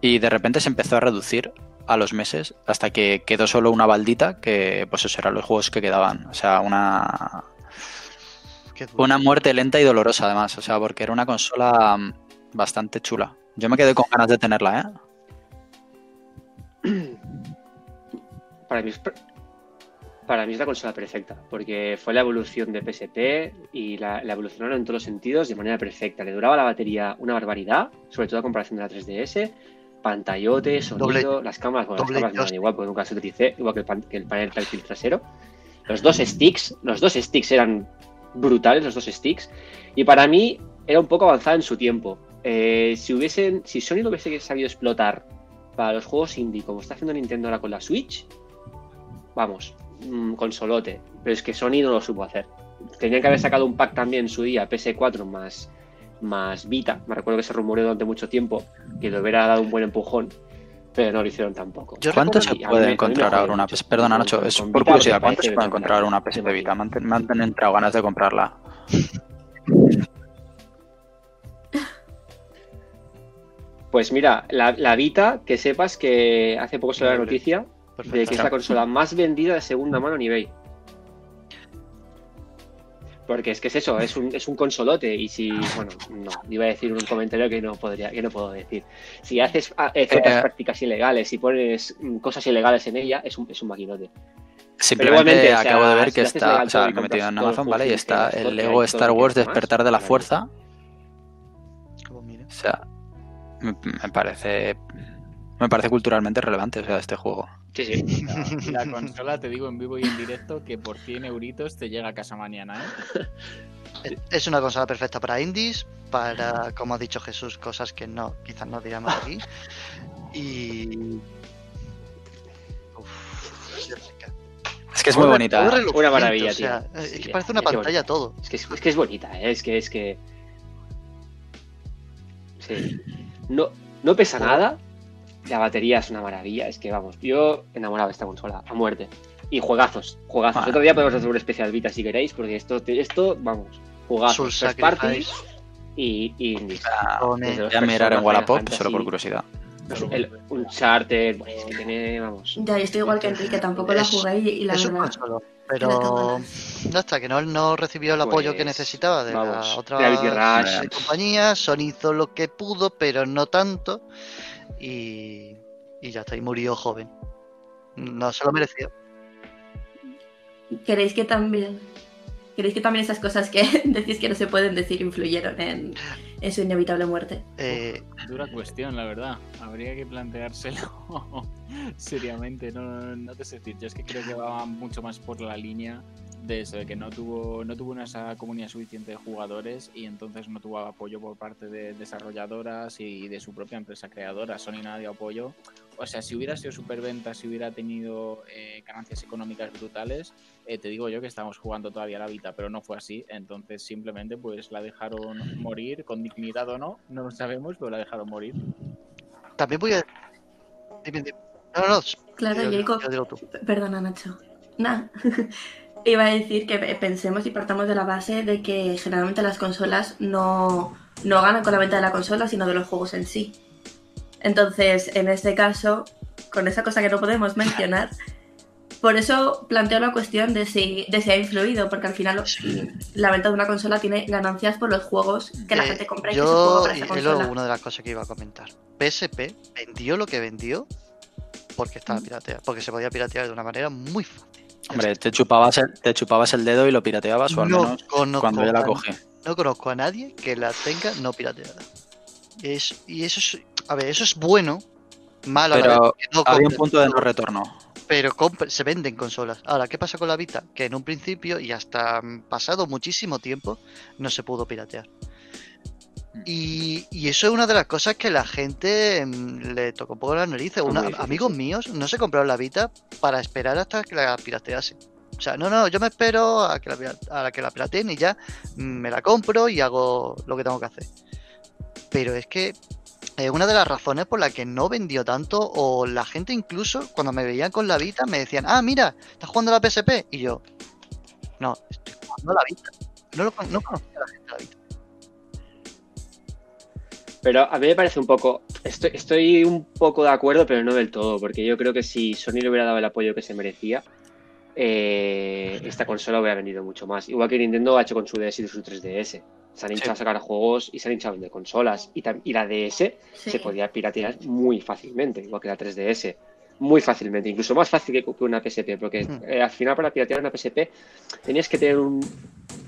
Y de repente se empezó a reducir a los meses hasta que quedó solo una baldita que, pues esos eran los juegos que quedaban. O sea, una, una muerte lenta y dolorosa además. O sea, porque era una consola mm, bastante chula. Yo me quedé con ganas de tenerla, ¿eh? Para mí, es, per- para mí es la consola perfecta, porque fue la evolución de PSP y la, la evolucionaron en todos los sentidos de manera perfecta. Le duraba la batería una barbaridad, sobre todo a comparación de la 3DS. Pantallote, sonido, Doble- las cámaras, bueno, las cámaras me dan joystick. igual porque nunca las utilicé, igual que el, pan- que el panel táctil trasero. Los dos sticks, los dos sticks eran brutales, los dos sticks. Y para mí era un poco avanzada en su tiempo. Eh, si hubiesen, si Sony lo hubiese sabido explotar para los juegos indie, como está haciendo Nintendo ahora con la Switch, vamos, mm, consolote. Pero es que Sony no lo supo hacer. Tenían que haber sacado un pack también en su día, PS4 más, más Vita. Me recuerdo que se rumoreó durante mucho tiempo que le hubiera dado un buen empujón, pero no lo hicieron tampoco. ¿Cuánto se puede mí encontrar ahora una. PSP? Perdona, Nacho, es por curiosidad. ¿Cuánto se puede de encontrar una PSP de Vita? Me han, me han entrado ganas de comprarla. Pues mira, la, la Vita, que sepas que hace poco salió la noticia de que es la consola más vendida de segunda mano en eBay. Porque es que es eso, es un, es un consolote. Y si, bueno, no, iba a decir un comentario que no podría, que no puedo decir. Si haces ah, eh, ciertas Eh. prácticas ilegales y pones mm, cosas ilegales en ella, es un, es un maquinote. Simplemente igualmente, o sea, acabo de ver si que está, legal o sea, me he metido en Amazon, ¿vale? Y está el Lego Star Wars Despertar de la. Fuerza. Como mira. O sea, me, me parece me parece culturalmente relevante, o sea, este juego. Sí, sí. La, la consola, te digo en vivo y en directo, que por 100 euritos te llega a casa mañana, ¿eh? Es una consola perfecta para indies, para, como ha dicho Jesús, cosas que no, quizás no digamos aquí. Y. Uf. Es que es muy bonita. ¿eh? Una maravilla, o sea, tío. Es Sí, que parece una pantalla todo. Es que es, es que es bonita, ¿eh? es que es que. Sí. No, no pesa nada. La batería es una maravilla. Es que vamos, yo enamorado de esta consola, a muerte. Y juegazos, juegazos. Vale. Otro día podemos hacer un especial Vita si queréis, porque esto, esto vamos, First party Sacrifice. y, y indies. Ah, Voy a mirar en Wallapop solo por curiosidad. El Uncharted, bueno, es que tiene, vamos. Ya, yo estoy igual que Enrique, tampoco la jugué y, y la es un verdad. Pero no está, que no, no recibió el apoyo que Pues, necesitaba de vamos, la otra Rush. eh, compañía. Sony hizo lo que pudo, pero no tanto. Y, y ya está, y murió joven. No se lo merecía. ¿Queréis que también ¿Queréis que también esas cosas que decís que no se pueden decir influyeron en, en su inevitable muerte? Eh, Dura cuestión, la verdad. Habría que planteárselo seriamente. No, no te sé decir. Yo es que creo que va mucho más por la línea de eso, de que no tuvo, no tuvo una esa comunidad suficiente de jugadores y entonces no tuvo apoyo por parte de desarrolladoras y de su propia empresa creadora. Sony nada dio apoyo. O sea, si hubiera sido superventa, si hubiera tenido eh, ganancias económicas brutales, eh, te digo yo que estamos jugando todavía la vida, pero no fue así. Entonces simplemente pues la dejaron morir, con dignidad o no, no lo sabemos, pero la dejaron morir. también voy a. Dime, dime. No, no, no. Claro, Jacob. Perdona, Nacho. Nada. Iba a decir que pensemos y partamos de la base de que generalmente las consolas no, no ganan con la venta de la consola, sino de los juegos en sí. Entonces, en este caso, con esa cosa que no podemos mencionar, por eso planteo la cuestión de si, de si ha influido, porque al final la venta de una consola tiene ganancias por los juegos que la Eh, gente compra y que se juega yo, para y esa es lo- consola. una de las cosas que iba a comentar. PSP vendió lo que vendió porque estaba pirateado, porque se podía piratear de una manera muy fácil. Hombre, te chupabas, el, te chupabas el dedo y lo pirateabas, o al No menos conozco cuando yo la cogí. No conozco a nadie que la tenga no pirateada. Es, y eso es, a ver, eso es bueno, malo Pero no había un punto de no retorno. pero se venden consolas. Ahora, ¿qué pasa con la Vita? Que en un principio y hasta mm, pasado muchísimo tiempo no se pudo piratear. Y, y eso es una de las cosas que la gente mm, le tocó un poco las narices. Una- amigos míos no se compraron la Vita para esperar hasta que la piratease. O sea, no, no, yo me espero a que la, a la que la pirateen y ya mm, me la compro y hago lo que tengo que hacer. Pero es que es una de las razones por la que no vendió tanto o la gente incluso cuando me veían con la Vita me decían, ah, mira, estás jugando a la PSP y yo, no, estoy jugando a la Vita. No, lo, no conocía a la gente la Vita. Pero a mí me parece un poco. Estoy, estoy un poco de acuerdo, pero no del todo, porque yo creo que si Sony le hubiera dado el apoyo que se merecía, eh, esta consola hubiera vendido mucho más. Igual que Nintendo ha hecho con su DS y su 3DS. Se han hinchado a sacar juegos y se han hinchado a vender consolas. Y, y la DS Sí. se podía piratear muy fácilmente, igual que la 3DS. Muy fácilmente, incluso más fácil que, que una PSP, porque Hmm. eh, al final para piratear una PSP tenías que tener un-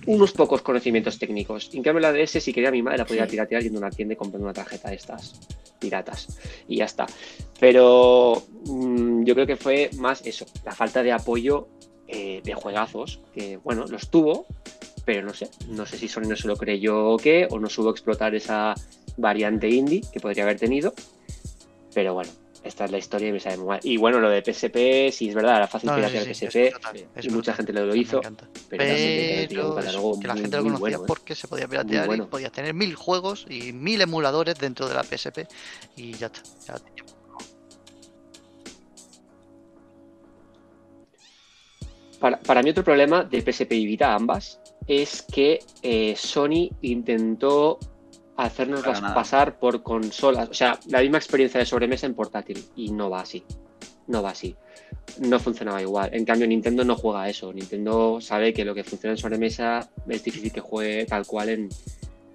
unos pocos conocimientos técnicos. En cambio la DS, si quería mi madre, la podía Sí. piratear yendo a una tienda y comprando una tarjeta de estas piratas. Y ya está. Pero mm, yo creo que fue más eso, la falta de apoyo eh, de juegazos, que bueno, los tuvo, pero no sé, no sé si Sony no se lo creyó o qué, o no supo explotar esa variante indie que podría haber tenido. Pero bueno, esta es la historia y me sabe muy mal. Y bueno, lo de PSP, sí es verdad, era fácil No, no, piratear sí, PSP, es brutal, es y mucha gente lo, hizo, pero, también Pero eso, que la muy, gente lo conocía bueno, ¿eh? porque se podía piratear bueno. y podías tener mil juegos y mil emuladores dentro de la PSP y ya está. ya Para, para mí otro problema de PSP y Vita, ambas, es que eh, Sony intentó hacernos pasar por consolas, o sea, la misma experiencia de sobremesa en portátil, y no va así, no va así, no funcionaba igual. En cambio, Nintendo no juega eso, Nintendo sabe que lo que funciona en sobremesa es difícil que juegue tal cual en,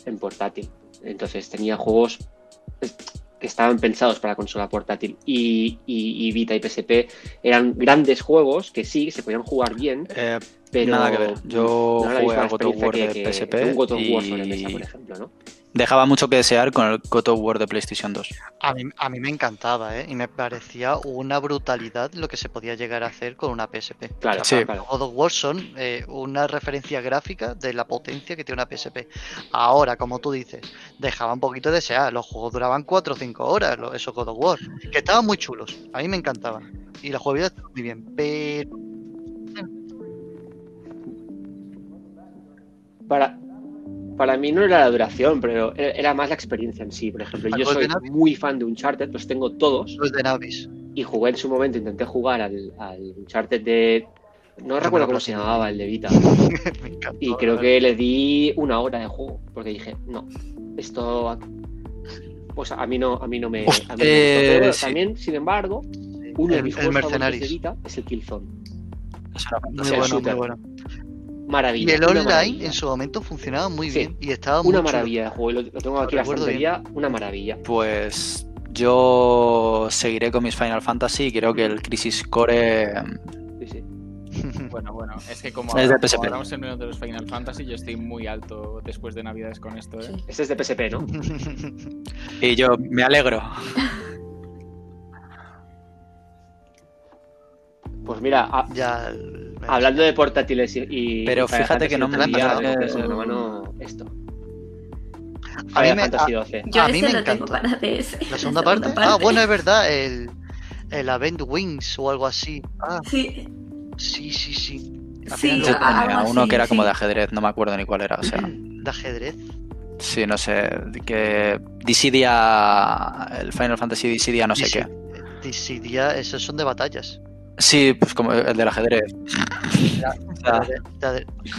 en portátil. Entonces tenía juegos es- que estaban pensados para consola portátil. Y, y- y Vita y PSP eran grandes juegos que sí, se podían jugar bien, Eh, pero Nada que ver. Yo no jugué al God of War que- de que- PSP que un God of War sobre y- mesa, por ejemplo, ¿no? dejaba mucho que desear con el God of War de PlayStation 2. A mí, a mí me encantaba, ¿eh? Y me parecía una brutalidad lo que se podía llegar a hacer con una PSP. Claro, Sí. claro. God of War son eh, una referencia gráfica de la potencia que tiene una PSP. Ahora, como tú dices, dejaba un poquito de desear. Los juegos duraban 4 o 5 horas, lo- esos God of War, que estaban muy chulos. A mí me encantaban. Y la jugabilidad estaba muy bien. Pero Para, para mí no era la duración, pero era más la experiencia en sí. Por ejemplo, ¿Al yo soy muy fan de Uncharted, los tengo todos, los de Navis. y jugué en su momento, intenté jugar al, al Uncharted de... No recuerdo cómo se llamaba, el de Vita. me encantó. Y creo que le di una hora de juego, porque dije, no, esto... Pues a mí no, a mí no me... Uf, a mí no me gustó todo. sí. También, sin embargo, uno de mis juegos favoritos de. Vita es el Killzone. Es una Muy fantasía. el bueno, muy bueno. Maravilla. Y el online maravilla. en su momento funcionaba muy Sí, bien y estaba muy Una maravilla de juego, lo, lo tengo aquí la una maravilla. Pues yo seguiré con mis Final Fantasy y creo que el Crisis Core Sí, sí. Bueno, bueno, es que como, Es ahora- como hablamos en uno de los Final Fantasy, yo estoy muy alto después de Navidades con esto, ¿eh? Este es de PSP, ¿no? y yo me alegro. Pues mira, a- ya. Hablando de portátiles y. y Pero fíjate que no me la mano esto. A mí Final me- Fantasy XII. Yo A mí me lo tengo encanta. para DS. ¿La segunda parte? Ah, bueno, es verdad, el, el Event Wings o algo así. Ah, Sí, sí, sí, sí. Al Sí, Yo a- tenía uno así, que era como sí. de ajedrez, no me acuerdo ni cuál era. O sea, de ajedrez. sí, no sé. Que Dissidia. El Final Fantasy Dissidia, no sé qué. Dissidia, esos son de batallas. Sí, pues como el del ajedrez.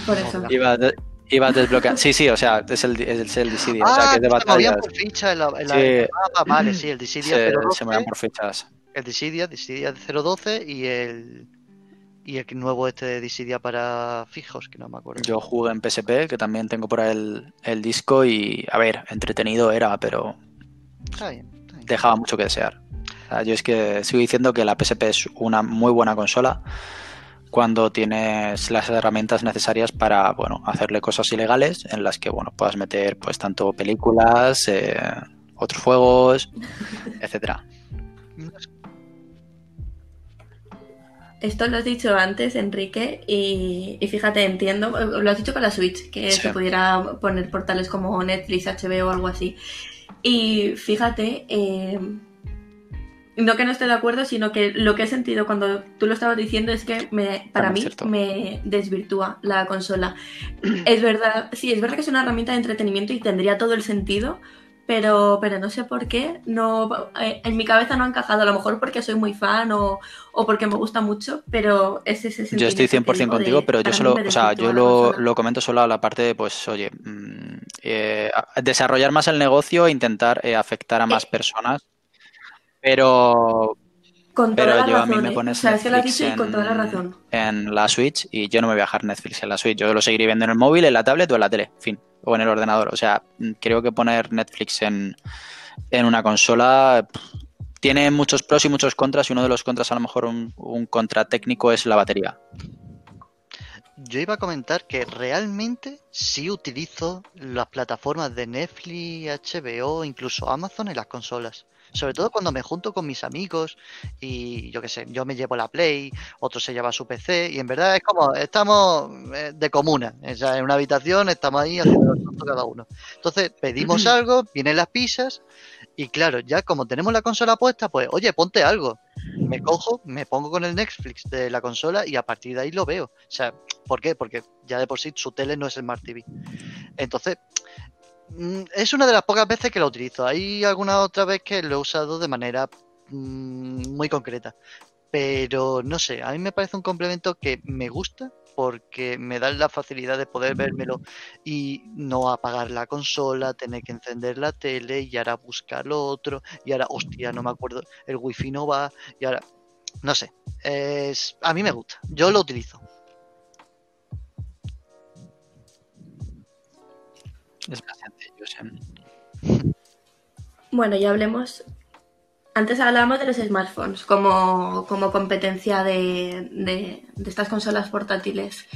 Por eso. iba, de- iba desbloqueando. Sí, sí, o sea, es el, es el Dissidia. o sea, Ah, que es de se movían por ficha en la, en la- Sí. en el mapa, Vale, sí, el Dissidia Se, 012, se mueven por fichas. el Dissidia, Dissidia de 012 y el y el nuevo este de Dissidia para fijos, que no me acuerdo. Yo jugué en PSP, que también tengo por ahí el, el disco y, a ver, entretenido era, pero Está bien, está bien. dejaba mucho que desear. Yo es que sigo diciendo que la PSP es una muy buena consola cuando tienes las herramientas necesarias para, bueno, hacerle cosas ilegales en las que, bueno, puedas meter pues tanto películas, eh, otros juegos, etcétera. esto lo has dicho antes, Enrique, y, y fíjate, entiendo, lo has dicho con la Switch, que Sí. se pudiera poner portales como Netflix, HBO o algo así. Y fíjate, eh, no que no esté de acuerdo, sino que lo que he sentido cuando tú lo estabas diciendo es que me, para También mí cierto. me desvirtúa la consola. Es verdad, sí, es verdad que es una herramienta de entretenimiento y tendría todo el sentido, pero, pero no sé por qué, no, eh, en mi cabeza no ha encajado, a lo mejor porque soy muy fan o, o porque me gusta mucho, pero es ese Yo estoy sentimiento que 100% digo contigo, de, pero yo solo, o sea, yo lo, lo comento solo a la parte de, pues, oye, mm, eh, desarrollar más el negocio, intentar eh, afectar a más Eh. personas, pero, Con toda pero la yo a mí razón, me ¿eh? pones O sea, es que lo has Netflix dicho y con en, toda la razón. en la Switch y yo no me voy a bajar Netflix en la Switch, yo lo seguiré viendo en el móvil, en la tablet o en la tele, fin, o en el ordenador. O sea, mm, creo que poner Netflix en, en una consola pff, tiene muchos pros y muchos contras y uno de los contras a lo mejor un, un contra técnico es la batería. Yo iba a comentar que realmente sí utilizo las plataformas de Netflix, HBO, incluso Amazon en las consolas. Sobre todo cuando me junto con mis amigos y yo qué sé, yo me llevo la Play, otro se lleva su PC y en verdad es como, estamos eh, de comuna, o sea, en una habitación estamos ahí haciendo cada uno. Entonces pedimos algo, vienen las pizzas y claro, ya como tenemos la consola puesta, pues oye, ponte algo. Me cojo, me pongo con el Netflix de la consola y a partir de ahí lo veo. O sea, ¿por qué? Porque ya de por sí su tele no es Smart TV. Entonces, es una de las pocas veces que lo utilizo. Hay alguna otra vez que lo he usado de manera mm, muy concreta. Pero no sé, a mí me parece un complemento que me gusta porque me da la facilidad de poder vérmelo y no apagar la consola, tener que encender la tele y ahora buscar lo otro y ahora, hostia, no me acuerdo, el wifi no va y ahora, no sé, es, a mí me gusta, yo lo utilizo. Es. Bueno, ya hablemos. Antes hablábamos de los smartphones como, como competencia de, de- de estas consolas portátiles.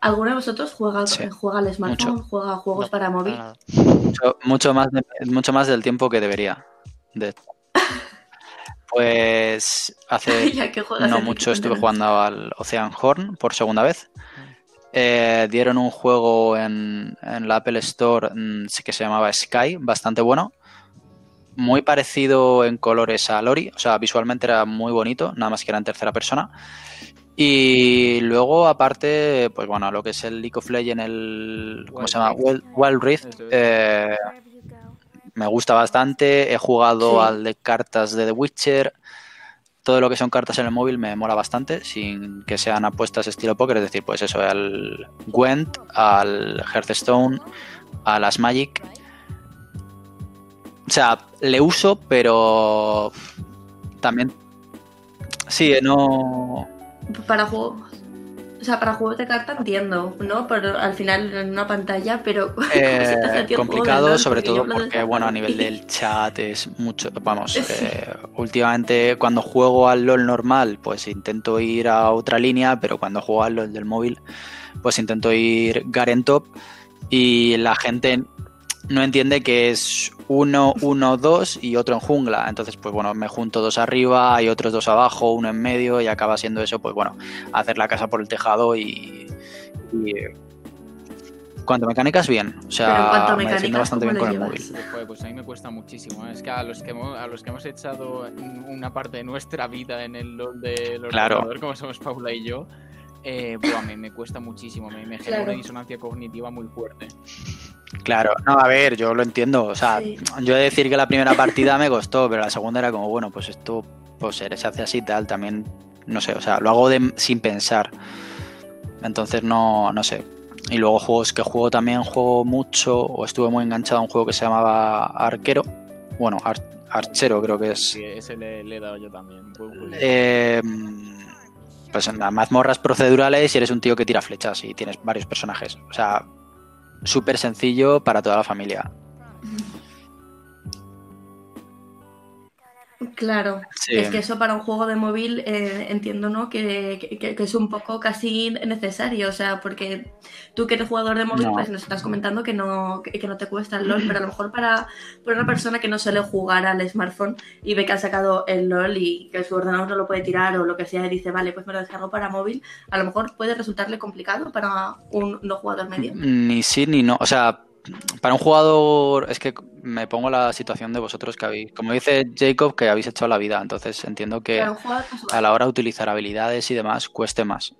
¿Alguno de vosotros juega, Sí, juega al smartphone? mucho. ¿Juega juegos No, para móvil? Mucho, mucho más de- mucho más del tiempo que debería. De... Pues hace Ya que juegas, no mucho estuve jugando al Ocean Horn por segunda vez. Eh, dieron un juego en, en la Apple Store mm, sí que se llamaba Sky, bastante bueno. Muy parecido en colores a Lori, o sea, visualmente era muy bonito, nada más que era en tercera persona. Y luego, aparte, pues bueno, lo que es el League of Legends, el. ¿Cómo Wild se llama? Wild, Wild Rift. Eh, me gusta bastante. He jugado Sí. al de cartas de The Witcher. Todo lo que son cartas en el móvil me mola bastante, sin que sean apuestas estilo póker. Es decir, pues eso, al Gwent, al Hearthstone, a las Magic. O sea, le uso, pero también. Sí, no. Para juegos. O sea, para juegos de carta entiendo, ¿no? Pero al final en una pantalla, pero. ¿cómo se te hace a Eh, complicado, sobre todo porque, bueno, a nivel del chat es mucho. Vamos, Sí. eh, últimamente cuando juego al LOL normal, pues intento ir a otra línea, pero cuando juego al LOL del móvil, pues intento ir Garen top y la gente no entiende que es uno, uno, dos y otro en jungla. Entonces, pues bueno, me junto dos arriba y otros dos abajo, uno en medio y acaba siendo eso, pues bueno, hacer la casa por el tejado y. y cuanto a mecánicas, bien. O sea, a me defiendo bastante ¿cómo bien con el móvil. Pues a mí me cuesta muchísimo. ¿eh? Es que a los que hemos, a los que hemos echado una parte de nuestra vida en el LOL del Claro. ordenador, como somos Paula y yo, eh, buah, me, me cuesta muchísimo. Me, me genera Claro. una disonancia cognitiva muy fuerte. Claro, no, a ver, yo lo entiendo. O sea, Sí. yo he de decir que la primera partida me costó, pero la segunda era como, bueno, pues esto pues se hace así y tal. También, no sé, o sea, lo hago de, sin pensar. Entonces, no, no sé. Y luego juegos que juego también, juego mucho, o estuve muy enganchado a un juego que se llamaba Arquero. Bueno, Ar- Archero creo que es. Sí, ese le, le he dado yo también. Eh, pues en las mazmorras procedurales y eres un tío que tira flechas y tienes varios personajes. O sea, súper sencillo para toda la familia. Claro, Sí. es que eso para un juego de móvil eh, entiendo, ¿no? Que, que- que es un poco casi necesario, o sea, porque tú que eres jugador de móvil, No. pues nos estás comentando que no, que, que no te cuesta el LOL, pero a lo mejor para, para una persona que no suele jugar al smartphone y ve que ha sacado el LOL y que su ordenador no lo puede tirar o lo que sea y dice, vale, pues me lo descargo para móvil, a lo mejor puede resultarle complicado para un no jugador medio. Ni sí ni no. O sea, para un jugador, es que me pongo la situación de vosotros que habéis, como dice Jacob, que habéis hecho la vida. Entonces entiendo que a la hora de utilizar habilidades y demás cueste más.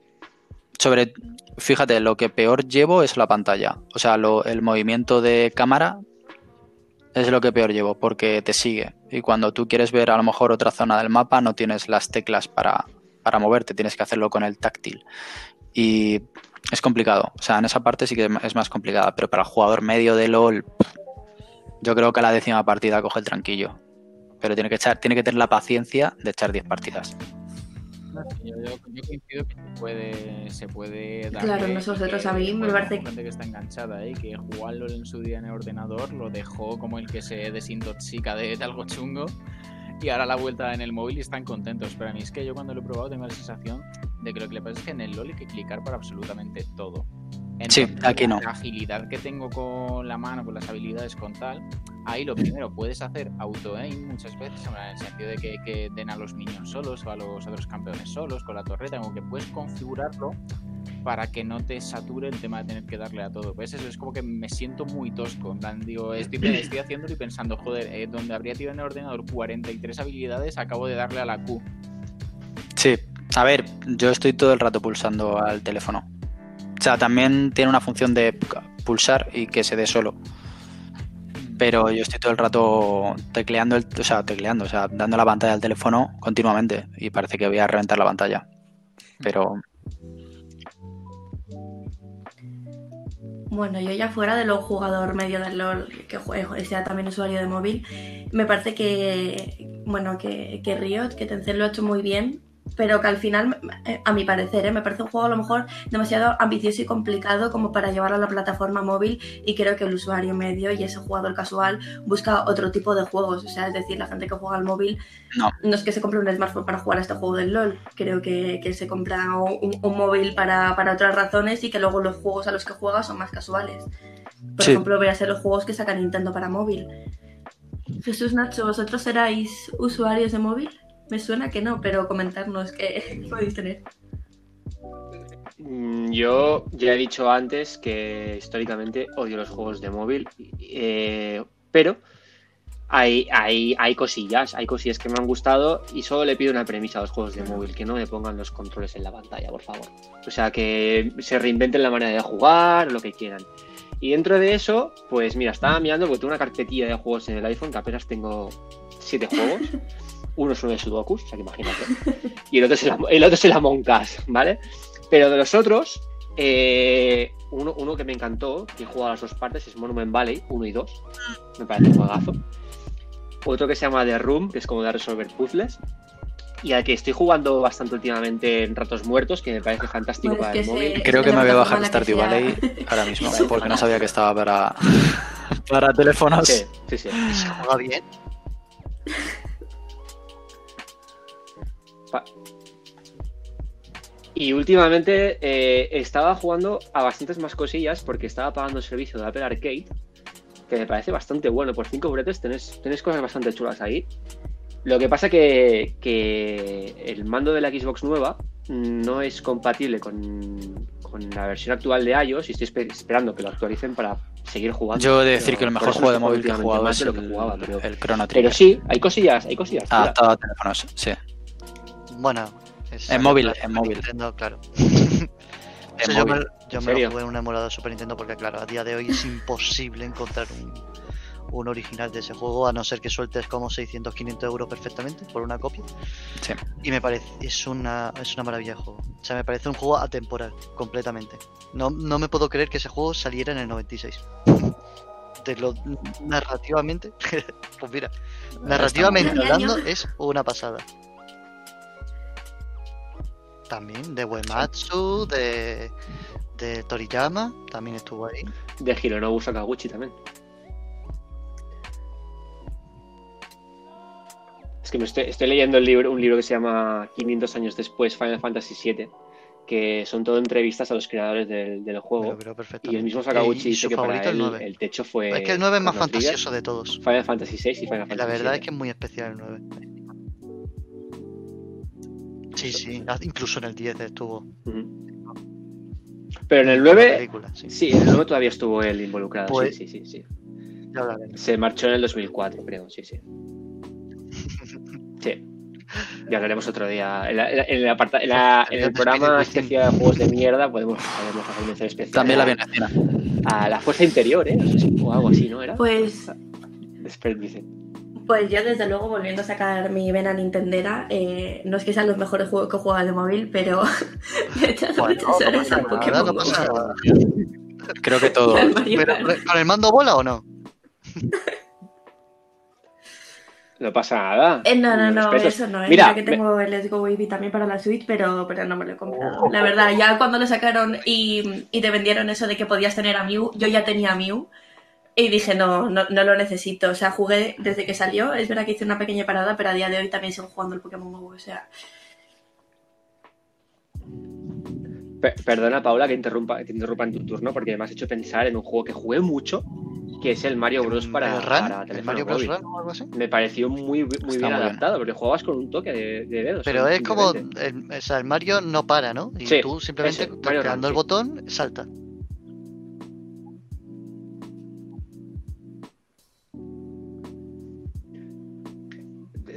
Sobre, fíjate, lo que peor llevo es la pantalla. O sea, lo- el movimiento de cámara es lo que peor llevo porque te sigue. Y cuando tú quieres ver a lo mejor otra zona del mapa, no tienes las teclas para, para moverte, tienes que hacerlo con el táctil. Y es complicado. O sea, en esa parte sí que es más complicada. Pero para el jugador medio de LOL, yo creo que a la décima partida coge el tranquillo. Pero tiene que echar, tiene que tener la paciencia de echar 10 partidas. Yo, yo- yo coincido que se puede, se puede dar. Claro, nosotros a mí me parece- gente que está enganchada y que jugarlo en su día en el ordenador lo dejó como el que se desintoxica de, de algo chungo y ahora la vuelta en el móvil y están contentos. Pero a mí es que yo cuando lo he probado tengo la sensación de que lo que le pasa es que en el LOL hay que clicar para absolutamente todo. Sí, Entonces, aquí no. La agilidad que tengo con la mano, con las habilidades, con tal, ahí lo primero puedes hacer auto-aim muchas veces, en el sentido de que, que den a los minions solos o a los otros campeones solos con la torreta, como que puedes configurarlo para que no te sature el tema de tener que darle a todo. Pues eso es como que me siento muy tosco. En plan, digo, estoy, estoy haciéndolo y pensando, joder, eh, donde habría tirado en el ordenador 43 habilidades, acabo de darle a la Q. A ver, yo estoy todo el rato pulsando al teléfono. O sea, también tiene una función de pulsar y que se dé solo. Pero yo estoy todo el rato tecleando, el, o sea, tecleando, o sea, dando la pantalla al teléfono continuamente y parece que voy a reventar la pantalla. Pero Bueno, yo ya fuera de lo jugador medio del LOL, que juego, sea también usuario de móvil, me parece que, bueno, que, que Riot, que Tencent lo ha hecho muy bien, pero que al final, a mi parecer, ¿eh? me parece un juego a lo mejor demasiado ambicioso y complicado como para llevarlo a la plataforma móvil y creo que el usuario medio y ese jugador casual busca otro tipo de juegos, o sea, es decir, la gente que juega al móvil No. no es que se compre un smartphone para jugar a este juego del LOL, creo que, que se compra un, un móvil para, para otras razones y que luego los juegos a los que juega son más casuales. Por Sí. ejemplo, voy a ser los juegos que saca Nintendo para móvil. Jesús Nacho, ¿vosotros seráis usuarios de móvil? Me suena que no, pero comentarnos qué podéis tener. Mm, Yo ya he dicho antes que históricamente odio los juegos de móvil, eh, pero hay, hay, hay cosillas, hay cosillas que me han gustado y solo le pido una premisa a los juegos de móvil, que no me pongan los controles en la pantalla, por favor. O sea, que se reinventen la manera de jugar, lo que quieran. Y dentro de eso, pues mira, estaba mirando porque tengo una carpetilla de juegos en el iPhone que apenas tengo siete juegos. Uno es uno de Sudokus, o sea que imagínate. Y el otro es el, el otro es el Among Us, ¿vale? Pero de los otros, eh, uno, uno que me encantó, que he jugado a las dos partes, es Monument Valley 1 y 2. Me parece un juegazo. Otro que se llama The Room, que es como de resolver puzzles. Y al que estoy jugando bastante últimamente en ratos muertos, que me parece fantástico Bueno, para el móvil. creo que me voy a bajar Stardew Valley ahora mismo, porque no sabía que estaba para, para teléfonos. Sí, sí, sí. Se juega bien. Y últimamente eh, estaba jugando a bastantes más cosillas porque estaba pagando el servicio de Apple Arcade, que me parece bastante bueno. Por 5 bretes tenés, tenés cosas bastante chulas ahí. Lo que pasa que, que el mando de la Xbox nueva no es compatible con, con la versión actual de iOS y estoy espe- esperando que lo actualicen para seguir jugando. Yo he de decir Pero que el mejor juego de móvil que he jugado es el, lo que jugaba, pero, el Chrono pero Trigger. sí, hay cosillas, hay cosillas. chulas. Adaptado a teléfonos, sí. Bueno, En móvil, en móvil. Nintendo, claro. Yo me, yo ¿En me lo jugué en un emulador de Super Nintendo porque, claro, a día de hoy es imposible encontrar un, un original de ese juego a no ser que sueltes como 600, 500 euros perfectamente por una copia. Sí. Y me parece, es una, es una maravilla de juego. O sea, me parece un juego atemporal, completamente. No, no me puedo creer que ese juego saliera en el 96. De lo, narrativamente, pues mira, narrativamente hablando es una pasada. También de Uematsu, de, de Toriyama, también estuvo ahí. De Hironobu Sakaguchi también. Es que me estoy, estoy leyendo el libro, un libro que se llama 500 años después, Final Fantasy VII, que son todo entrevistas a los creadores del, del juego. lo creo Y el mismo Sakaguchi dice que para el él 9. el techo fue. Es que el 9 es más fantasioso de todos. Final Fantasy VI y Final Fantasy La verdad es que es muy especial el 9. Sí, sí, incluso en el 10 estuvo. Pero en el Con la 9, película, sí. sí, en el 9 todavía estuvo él involucrado. Pues- sí, sí, sí, sí. Se marchó en el 2004, creo, sí, sí. Sí. Ya hablaremos otro día. En, la- en la- en el, aparta- en la- en el programa especial de juegos de mierda podemos, podemos hacer mención especial También la a- vi en el cine. a la fuerza interior, ¿eh? O algo así, ¿no era? Pues, Después dice. Pues yo desde luego volviendo a sacar mi vena nintendera, eh, no es que sean los mejores juegos que he jugado de móvil, pero me he echado Bueno, muchas no horas nada, Pokémon no pasa nada. Creo que todo. ¿Con el mando bola o no? No pasa nada. Eh, no, no, no, eso no. eh. Mira, Mira, que me- tengo el Let's Go Baby también para la Switch, pero, pero no me lo he comprado. La verdad, ya cuando lo sacaron y, y te vendieron eso de que podías tener a Mew, yo ya tenía a Mew y dije, no, no, no lo necesito. O sea, jugué desde que salió. Es verdad que hice una pequeña parada, pero a día de hoy también sigo jugando el Pokémon Go. O sea, Per- perdona, Paula, que interrumpa, que interrumpa en tu turno, porque me has hecho pensar en un juego que jugué mucho, que es el Mario Bros. para, ¿El Run? para ¿El Mario Bros. Run o algo así? Me pareció muy, muy bien muy bien. adaptado, porque jugabas con un toque de, de dedos. Pero es como. El, o sea, el Mario no para, ¿no? Y Sí, tú simplemente tocando el sí. botón salta.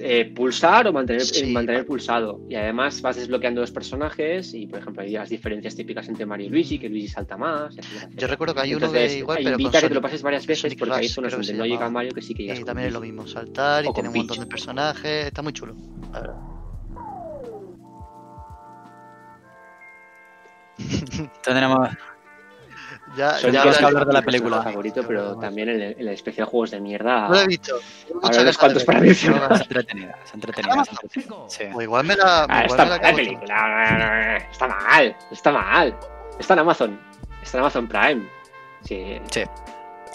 Eh, pulsar o mantener, Sí. eh, mantener pulsado. Y además vas desbloqueando los personajes y, por ejemplo, hay las diferencias típicas entre Mario y Luigi, que Luigi salta más. etcétera, Yo recuerdo que hay uno Entonces, de igual, pero invita a que te lo pases varias veces Sonic porque hay Rush, zonas creo que donde no llega. Mario que sí que llegas Y también es lo mismo, saltar y tiene un montón de personajes, está muy chulo, la verdad. Tendremos. Ya, Soy ya tienes que hablar de la película. favorito, pero también en el, el especial Juegos de Mierda. no lo he visto. Habrá unos cuantos para mencionar. Es entretenida, es entretenida. es entretenida. Sí. O igual me la. Ah, igual está me la mal película. Está mal, está mal. Está en Amazon. Está en Amazon Prime. Sí. Sí.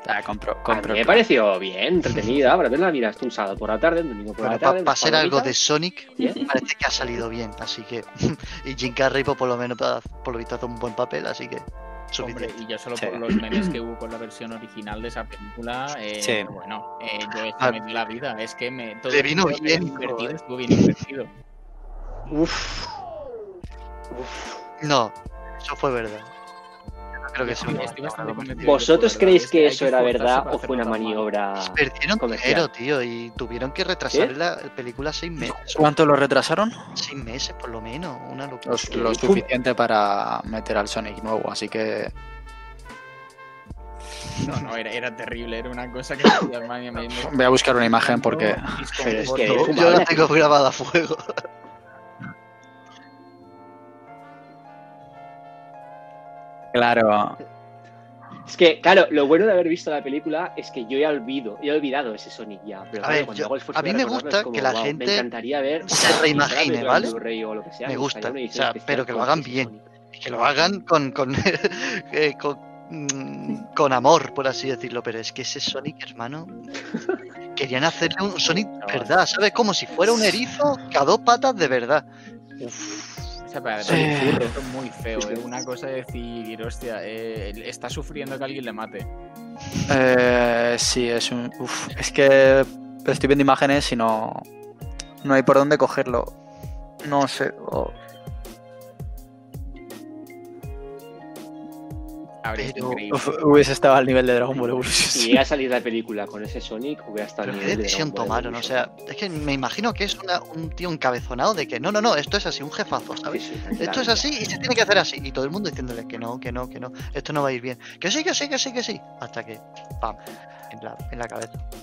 Ah, compro, A compro mí me pareció bien, entretenida. Para verla, mira, un sábado por la tarde, un domingo por Bueno, la tarde. para ser algo de. Sonic, Bien. parece que ha salido bien, así que. y Jim Carrey, pues, por lo menos, por lo visto, hace un buen papel, así que. Hombre, y ya solo Sí. por los memes que hubo con la versión original de esa película, eh, Sí. bueno, eh, yo es Ah. la vida, es que me todo Le vino bien, invertido, estuvo bien invertido. Uf. Uf. No, eso fue verdad. Creo que sea Estoy- un- estoy bastante convencido de que ¿Vosotros creéis que eso era verdad o fue una maniobra Perdieron dinero, tío, y tuvieron que retrasar ¿Qué? la película seis meses. ¿Cuánto lo retrasaron? Seis meses, por lo menos. Una locura. Lo, lo suficiente para meter al Sonic nuevo, así que No, no, era, era terrible, era una cosa que voy a buscar una imagen porque Pero es que-. Yo la tengo grabada a fuego. claro, Es que, claro, lo bueno de haber visto la película es que yo ya olvido, he olvidado ese Sonic ya. Pero A claro, ver, yo- a mí me gusta como, que la "Guau, gente Me encantaría ver. se reimagine, ¿vale? Blu-ray o lo que sea, Me gusta, o sea, especial pero que lo hagan bien. Que lo hagan con, con, eh, con, mm, con amor, por así decirlo. Pero es que ese Sonic, hermano, querían hacerle un Sonic verdad, ¿sabes? Como si fuera un erizo que a dos patas de verdad. O sea, para Sí. además, esto es muy feo, ¿eh? Una cosa es decir, hostia, eh, está sufriendo que alguien le mate. eh, sí, es un... uf, es que estoy viendo imágenes y no, no hay por dónde cogerlo. No sé. Habría Pero- hubiese estado al nivel de Dragon Ball Evolution. Si llega a salir la película con ese Sonic, hubiera estado Pero al qué nivel de decisión Dragon Ball tomaron, o sea, es que me imagino que es una- un tío encabezonado de que no, no, no, esto es así, un jefazo, ¿sabes? Sí, sí, Esto es así y se tiene que hacer así. Y todo el mundo diciéndole que no, que no, que no, esto no va a ir bien. Que sí, que sí, que sí, que sí. Hasta que, pam, en la, en la cabeza.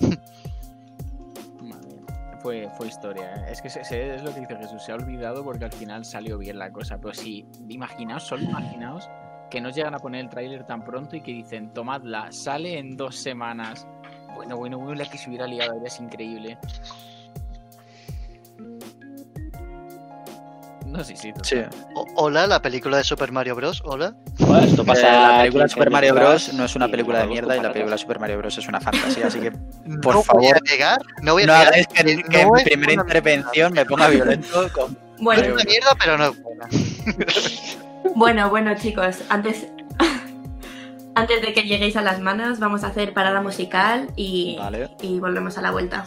Madre mía. Fue, fue historia, ¿eh? es que se, se- es lo que dice Jesús, se ha olvidado porque al final salió bien la cosa, pero sí, imaginaos, solo imaginaos que nos llegan a poner el tráiler tan pronto y que dicen, tomadla, sale en dos semanas. Bueno, bueno, bueno, la que se hubiera liado, es increíble. No, sí, sí. Sí. O- hola, la película de Super Mario Bros. Hola. Esto Eh, pasa la película 15 Super Mario Bros. no es una película de mierda y la película patatas. Super Mario Bros. es una fantasía, así que no Por voy favor. a negar, no voy a no negar hagáis que, que que en no mi primera intervención me ponga violento con Es Bueno, una mierda, pero no es buena. bueno, bueno, chicos, antes, antes de que lleguéis a las manos, vamos a hacer parada musical y, Vale. y volvemos a la vuelta.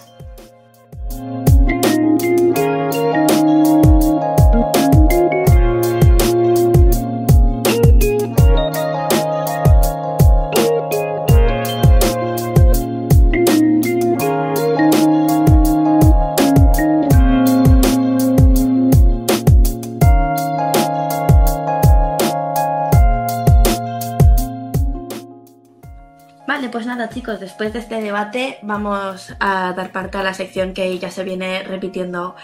Nada chicos, después de este debate vamos a dar parte a la sección que ya se viene repitiendo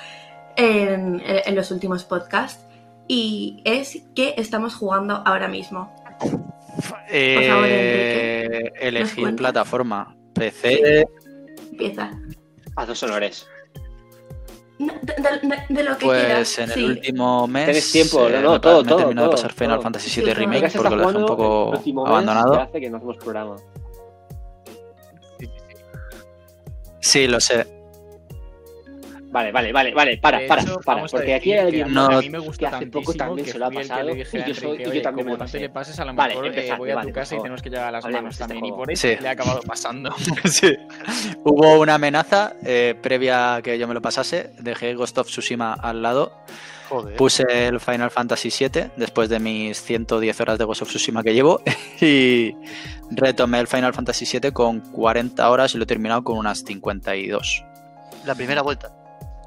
en, en los últimos podcasts y es que estamos jugando ahora mismo. Eh, favor, Enrique, ¿nos elegir plataforma. PC, Empieza. Haz dos honores. No, De, de- de- de lo que pues quieras. en el sí. último mes. Tienes tiempo, no, no, me, todo, me he todo, terminado de todo, pasar Final todo. Fantasy VII todo. Remake Porque lo dejé un poco abandonado. que hace que no hacemos programa. Sí, lo sé. Vale, vale, vale, vale, para, para, para, porque aquí hay que alguien No, a mí me que gusta hace poco también que se lo ha pasado y yo, soy, Enrique, y yo "Oye, también me lo no te pasé. le pases, a lo Vale, mejor eh, empezad, voy a vale, tu casa y tenemos que llevar a las Hablemos manos este también. Y por eso Sí. le he acabado pasando. Sí. Hubo una amenaza eh, previa a que yo me lo pasase. Dejé Ghost of Tsushima al lado. Joder. Puse el Final Fantasy VII después de mis 110 horas de Ghost of Tsushima que llevo. Y retomé el Final Fantasy VII con 40 horas y lo he terminado con unas 52. La primera vuelta.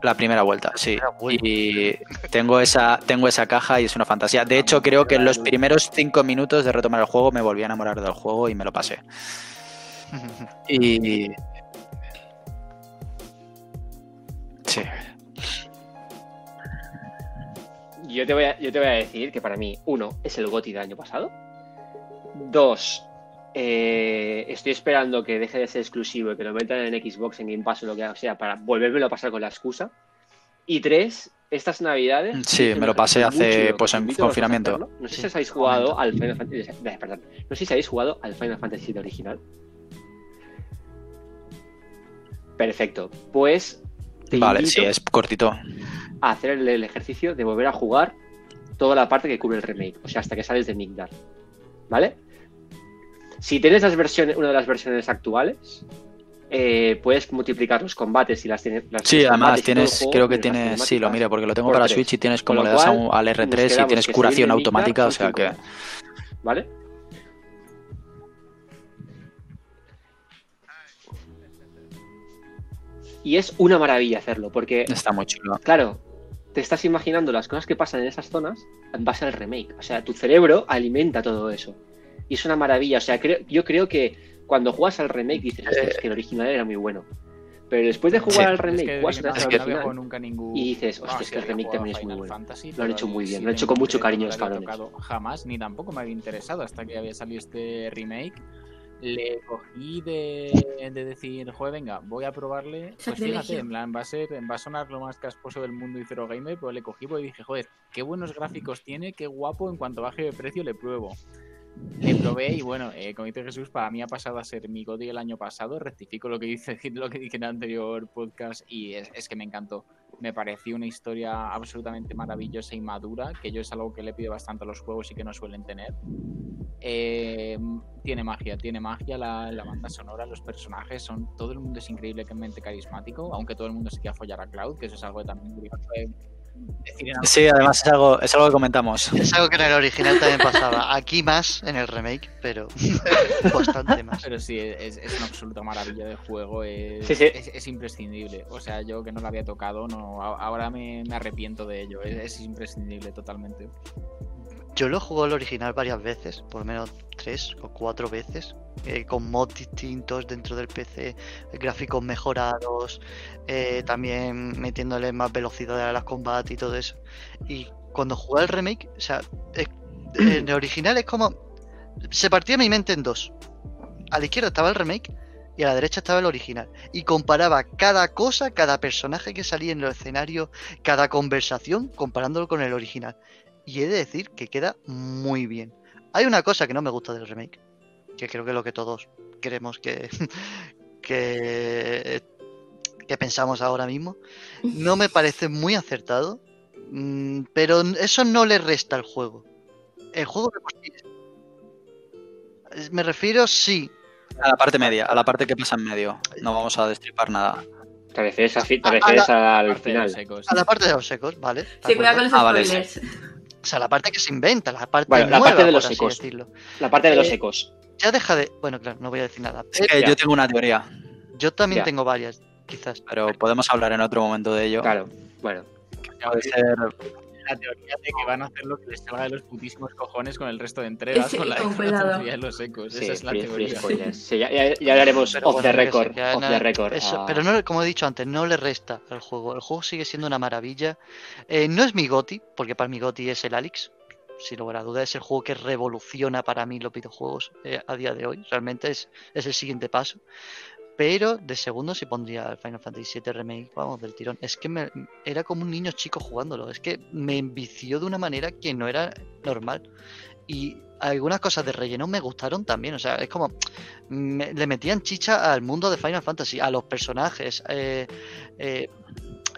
La primera vuelta, sí. primera vuelta. Y tengo esa, tengo esa caja y es una fantasía. De hecho, creo que en los primeros 5 minutos de retomar el juego me volví a enamorar del juego y me lo pasé. Y. Sí. Yo te, voy a, yo te voy a decir que para mí, uno, es el GOTY del año pasado. Dos, eh, estoy esperando que deje de ser exclusivo y que lo metan en Xbox, en Game Pass o lo que sea, para volvérmelo a pasar con la excusa. Y tres, estas navidades. Sí, me lo pasé hace, pues, en confinamiento. No sé si habéis jugado al Final Fantasy. perdón, no sé si habéis jugado al Final Fantasy VII original. Perfecto. Pues. te Vale, sí, es cortito. a hacer el, el ejercicio de volver a jugar toda la parte que cubre el remake, o sea, hasta que sales de Migdal. ¿Vale? Si tienes las versiones, una de las versiones actuales, eh, puedes multiplicar los combates y las tienes. las- Sí, además tienes, juego, creo que tienes sí, lo mire, porque lo tengo por para tres. Switch y tienes como le das a, cual, un- al nos R3 y quedamos tienes curación automática, o sea que. ¿Vale? Y es una maravilla hacerlo, porque Está muy chulo. Claro, te estás imaginando las cosas que pasan en esas zonas en base al remake. O sea, tu cerebro alimenta todo eso. Y es una maravilla. O sea, creo, yo creo que cuando juegas al remake dices, "Hostia, es que el original era muy bueno. Pero después de jugar Sí. al remake, Es que juegas al que- no había original. jugado nunca ningún... y dices, No, hostia, es que el remake también es muy bueno. Fantasy, Lo han hecho muy bien, lo han hecho con mucho cariño no los cabrones. Jamás, ni tampoco me había interesado hasta que había salido este remake. Le cogí de, de decir, joder, venga, voy a probarle. Pues fíjate, en plan, va a, ser, va a sonar lo más casposo del mundo y cero gamer, pero le cogí porque dije, joder, qué buenos gráficos tiene, qué guapo, en cuanto baje de precio le pruebo. Le probé y bueno, eh, como dice Jesús, para mí ha pasado a ser mi GOTY el año pasado. Rectifico lo que dice lo que dije en el anterior podcast y es, es que me encantó. Me pareció una historia absolutamente maravillosa y madura, que yo es algo que le pido bastante a los juegos y que no suelen tener. Eh, tiene magia, tiene magia la, la banda sonora, los personajes, son todo el mundo es increíblemente carismático, aunque todo el mundo se quiera follar a Cloud, que eso es algo que también curioso Sí, además es algo, es algo que comentamos. Es algo que en el original también pasaba. Aquí más en el remake, pero bastante más. Pero sí, es, es una absoluta maravilla de juego. Es, Sí, sí. es- es imprescindible. O sea, yo que no lo había tocado, no, ahora me, me arrepiento de ello. Es, es imprescindible totalmente. Yo lo jugué el original varias veces, por lo menos tres o cuatro veces, eh, con mods distintos dentro del PC, gráficos mejorados, eh, también metiéndole más velocidad a las combates y todo eso. Y cuando jugué el remake, o sea, en el original es como. Se partía mi mente en dos. A la izquierda estaba el remake y a la derecha estaba el original. Y comparaba cada cosa, cada personaje que salía en el escenario, cada conversación, comparándolo con el original. Y he de decir que queda muy bien. Hay una cosa que no me gusta del remake, que creo que es lo que todos queremos que, que, que pensamos ahora mismo. No me parece muy acertado, mm, pero eso no le resta al juego. El juego de por sí es- Me refiero, sí, A la parte media, a la parte que pasa en medio. No vamos a destripar nada. Te refieres, a fi- te A- a refieres al final. a la parte de los secos, ¿vale? ¿De Sí, cuidado con los Ah, vale, spoilers. O sea, la parte que se inventa, la parte Bueno, la nueva, parte de los secos. decirlo. La parte de los Eh, ecos. Ya deja de... Bueno, claro, no voy a decir nada. Es que yo tengo una teoría, Yo también Ya. tengo varias, quizás. pero podemos hablar en otro momento de ello. Claro, bueno. Puede ser La teoría de que van a hacer lo que les salga de los putísimos cojones con el resto de entregas, Sí, con la, con de los ecos. Sí, Esa es la free- teoría. Sí, ya, ya, ya hablaremos Pero off bueno, the record. off the record. eso, Ah, Pero no, como he dicho antes, no le resta al juego. El juego sigue siendo una maravilla. Eh, no es mi GOTI, porque para mi GOTI es el Alex. Sin lugar a duda, es el juego que revoluciona para mí los videojuegos eh, a día de hoy. Realmente es, es el siguiente paso. Pero de segundo sí pondría el Final Fantasy VII Remake, vamos, del tirón. Es que me- era como un niño chico jugándolo. Es que me envició de una manera que no era normal. Y algunas cosas de relleno me gustaron también. O sea, es como. le metían chicha al mundo de Final Fantasy, a los personajes. eh, eh,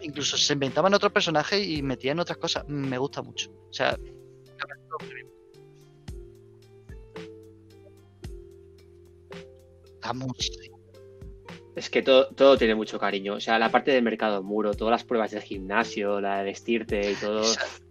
incluso se inventaban otros personajes y metían otras cosas. Me gusta mucho. O sea. La música. Es que todo, todo tiene mucho cariño. O sea, la parte del mercado muro, todas las pruebas del gimnasio, la de vestirte y todo.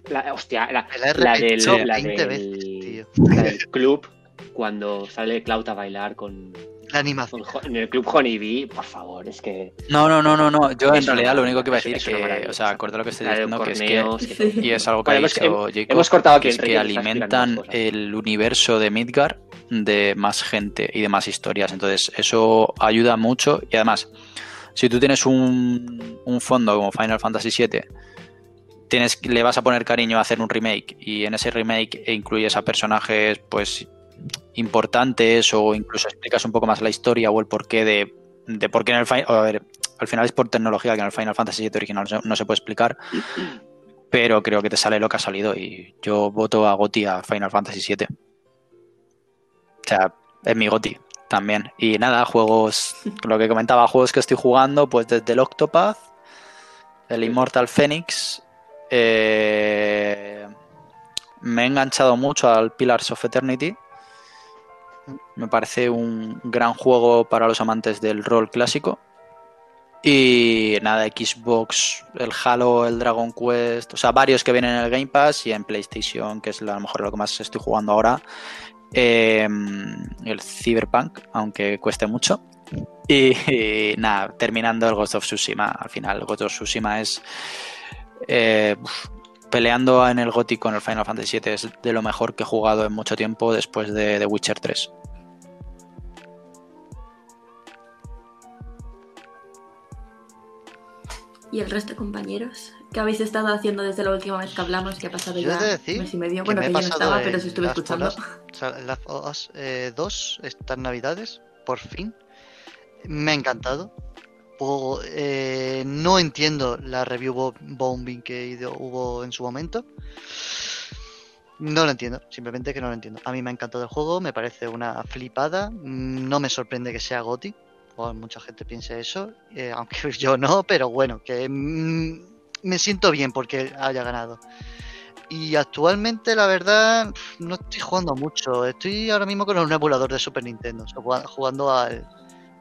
La, hostia, la, la la del, repetido la 20 del- veces, la del club, cuando sale Cloud a bailar con, La animación. en el club Honeybee, por favor, es que. No, no, no, no, no. Yo en realidad lo único que iba a decir es una que, maravilla. o sea, acorde a lo que estoy diciendo, que es que, y es algo que ha hemos- dicho hem- Jacob, hemos cortado aquí que alimentan el universo de Midgar de más gente y de más historias. Entonces, eso ayuda mucho y además, si tú tienes un, un fondo como Final Fantasy VII, tienes, le vas a poner cariño a hacer un remake y en ese remake incluyes a personajes pues importantes o incluso explicas un poco más la historia o el porqué de, de por qué en el Final... A ver, al final es por tecnología que en el Final Fantasy VII original no se- no se puede explicar, pero creo que te sale lo que ha salido y yo voto a Goti a Final Fantasy VII. O sea, es mi Goti también. Y nada, juegos, lo que comentaba, juegos que estoy jugando, pues desde el Octopath, el Immortal Phoenix, eh, me he enganchado mucho al Pillars of Eternity. Me parece un gran juego para los amantes del rol clásico. Y nada, Xbox, el Halo, el Dragon Quest, o sea, varios que vienen en el Game Pass y en PlayStation, que es a lo mejor lo que más estoy jugando ahora. Eh, el Cyberpunk, aunque cueste mucho. Y, nada, terminando el Ghost of Tsushima. Al final, Ghost of Tsushima es. eh, peleando en el GOTY con el Final Fantasy VII es de lo mejor que he jugado en mucho tiempo después de The Witcher 3. ¿Y el resto de compañeros? ¿Qué habéis estado haciendo desde la última vez que hablamos? Que ha pasado Yo ya de decir mes y medio. que Bueno, me que yo no estaba, pero sí estuve escuchando. Of Us eh, 2 estas navidades, por fin. Me ha encantado. Eh, no entiendo la review bo- bombing que hubo en su momento. No lo entiendo, simplemente que no lo entiendo. A mí me ha encantado el juego, me parece una flipada. No me sorprende que sea GOTI, mucha gente piense eso, eh, aunque yo no, pero bueno, que mm, me siento bien porque haya ganado. Y actualmente, la verdad, no estoy jugando mucho. Estoy ahora mismo con un emulador de Super Nintendo, jugando, al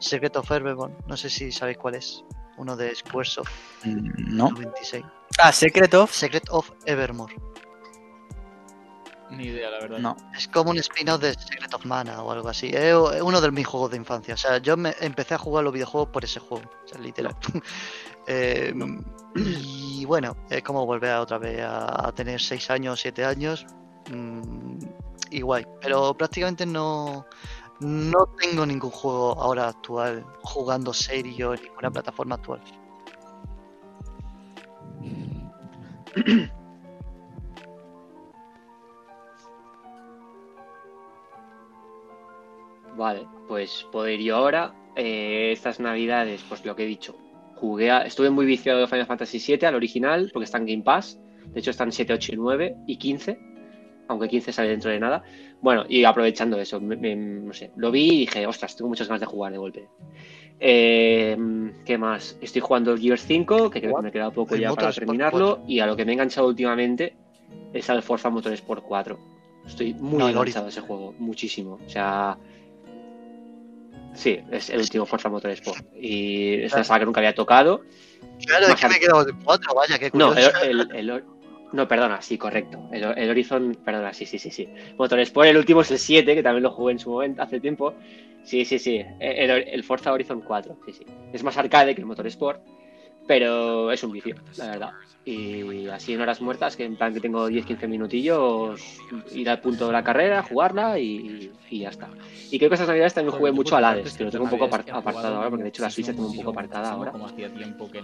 Secret of Evermore. No sé si sabéis cuál es. Uno de Squaresoft Mm, ¿No? 96. Ah, Secret of. Secret of Evermore. Ni idea, la verdad. No. Es como un spin-off de Secret of Mana o algo así. Es es uno de mis juegos de infancia. O sea, yo me empecé a jugar los videojuegos por ese juego. O sea, literal. Eh, y bueno, es como volver a otra vez a, a tener 6 años, 7 años. mm, y guay. Pero prácticamente no, no tengo ningún juego ahora actual jugando serio en ninguna plataforma actual. Vale, pues puedo ir yo ahora. eh, estas navidades, pues lo que he dicho. Jugué a- estuve muy viciado de Final Fantasy VII, al original, porque está en Game Pass. De hecho, están 7, 8 y 9 y 15. Aunque 15 sale dentro de nada. Bueno, y aprovechando eso, me- me- no sé, lo vi y dije, ostras, tengo muchas ganas de jugar de golpe. Eh, ¿Qué más? Estoy jugando el Gears 5, que creo que me queda poco ya para terminarlo. Y a lo que me he enganchado últimamente es al Forza Motorsport 4. Estoy muy No, enganchado a ese juego, muchísimo. O sea, sí, es el último Forza Motorsport. Y es una saga que nunca había tocado. Claro, es que me he quedado de cuatro, vaya, qué No, curioso. el, el- el- no, perdona, sí, correcto. El, el Horizon, perdona, sí, sí, sí, sí. Motorsport, el último es el 7, que también lo jugué en su momento, hace tiempo. Sí, sí, sí. El, el Forza Horizon 4, sí, sí. Es más arcade que el Motorsport, pero es un vicio, la verdad. Y así en horas muertas, que en plan que tengo 10-15 minutillos, ir al punto de la carrera, jugarla y, y ya está. Y creo que esas navidades también jugué mucho parte Hades, es que lo estas tengo un poco apartado ahora, porque de hecho la Switch la tengo un poco apartada ahora.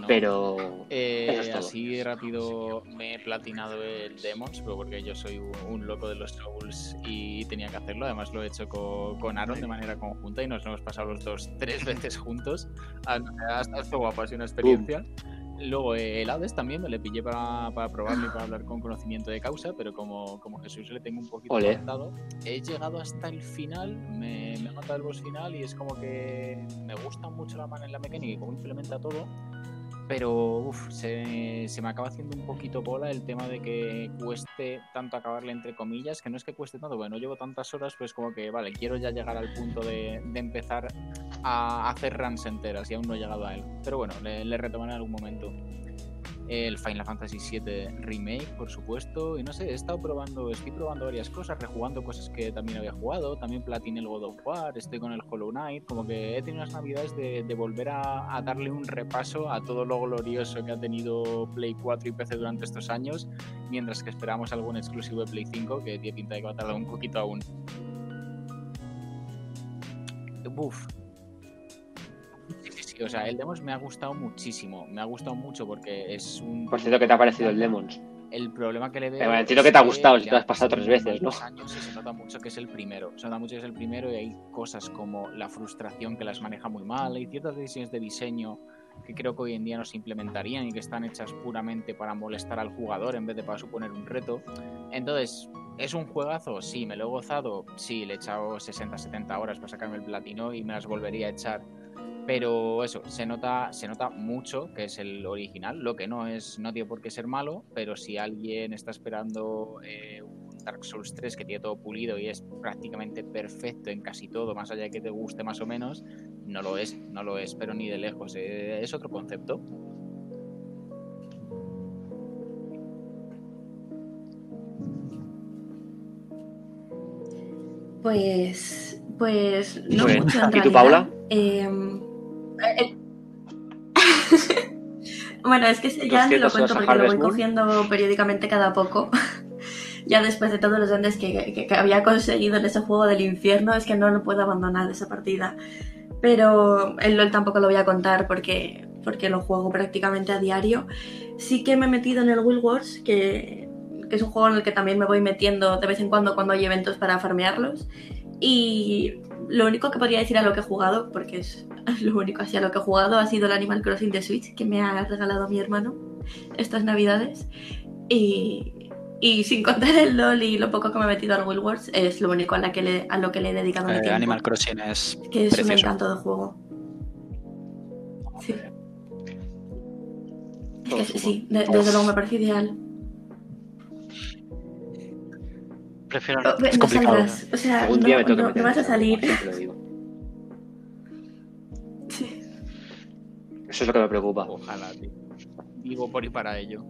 Pero Eh, Eso es todo. así rápido me he platinado el Demons, pero porque yo soy un, loco de los Souls y tenía que hacerlo. Además lo he hecho co- con, Aaron de manera conjunta y nos hemos pasado los dos tres veces juntos. Ha ha estado guapo, ha sido una experiencia. Luego eh, el Hades también me le pillé para, para probarlo y para hablar con conocimiento de causa, pero como, como Jesús le tengo un poquito apartado, he llegado hasta el final, me, me he matado el boss final y es como que me gusta mucho la, man- la mecánica y cómo implementa todo, pero uf, se, se me acaba haciendo un poquito bola el tema de que cueste tanto acabarle entre comillas, que no es que cueste tanto, porque no llevo tantas horas, pues como que, vale, quiero ya llegar al punto de, de empezar a hacer runs enteras y aún no he llegado a él. Pero bueno, le, le retomaré en algún momento. El Final Fantasy VII Remake, por supuesto, y no sé, he estado probando, estoy probando varias cosas, rejugando cosas que también había jugado, también platiné el God of War, estoy con el Hollow Knight, como que he tenido unas navidades de, volver a, a darle un repaso a todo lo glorioso que ha tenido Play 4 y PC durante estos años, mientras que esperamos algún exclusivo de Play 5, que tiene pinta de que va a tardar un poquito aún. Uf. O sea, el Demos me ha gustado muchísimo, me ha gustado mucho porque es un... por cierto, ¿qué te ha parecido el Demons? El problema que le veo. Eh, bueno, entiendo que te ha gustado, si te lo has pasado tres veces, ¿no? años y se nota mucho que es el primero. Se nota mucho que es el primero y hay cosas como la frustración que las maneja muy mal. Hay ciertas decisiones de diseño que creo que hoy en día no se implementarían y que están hechas puramente para molestar al jugador en vez de para suponer un reto. Entonces, ¿es un juegazo? Sí, me lo he gozado. Sí, le he echado 60-70 horas para sacarme el platino y me las volvería a echar. Pero eso, se nota, se nota mucho que es el original, lo que no es, no tiene por qué ser malo, pero si alguien está esperando eh, un Dark Souls 3 que tiene todo pulido y es prácticamente perfecto en casi todo, más allá de que te guste más o menos, no lo es, no lo es, pero ni de lejos, eh, es otro concepto. Pues, pues no mucho en ¿Y tú, realidad. Paula? Eh, eh, bueno, es que ese ya te lo 200 cuento porque lo voy cogiendo periódicamente cada poco. ya después de todos los grandes que, que- que había conseguido en ese juego del infierno, es que no lo puedo abandonar esa partida. Pero el LOL tampoco lo voy a contar porque, porque lo juego prácticamente a diario. Sí que me he metido en el Will Wars, que, que es un juego en el que también me voy metiendo de vez en cuando cuando hay eventos para farmearlos. Y lo único que podría decir a lo que he jugado, porque es lo único así a lo que he jugado, ha sido el Animal Crossing de Switch, que me ha regalado mi hermano estas navidades. Y, y sin contar el LOL y lo poco que me he metido al Will Wars, es lo único a, la que le- a lo que le he dedicado mi Eh, tiempo. Animal Crossing es que es un encanto de juego. Sí, Todo es que suma. sí, de- desde luego me parece ideal. Prefiero no. Oh, no complicado. saldrás, o sea, no, me no- no vas a salir. así te lo digo. Eso es lo que me preocupa. Ojalá, tío. Vivo por y para ello.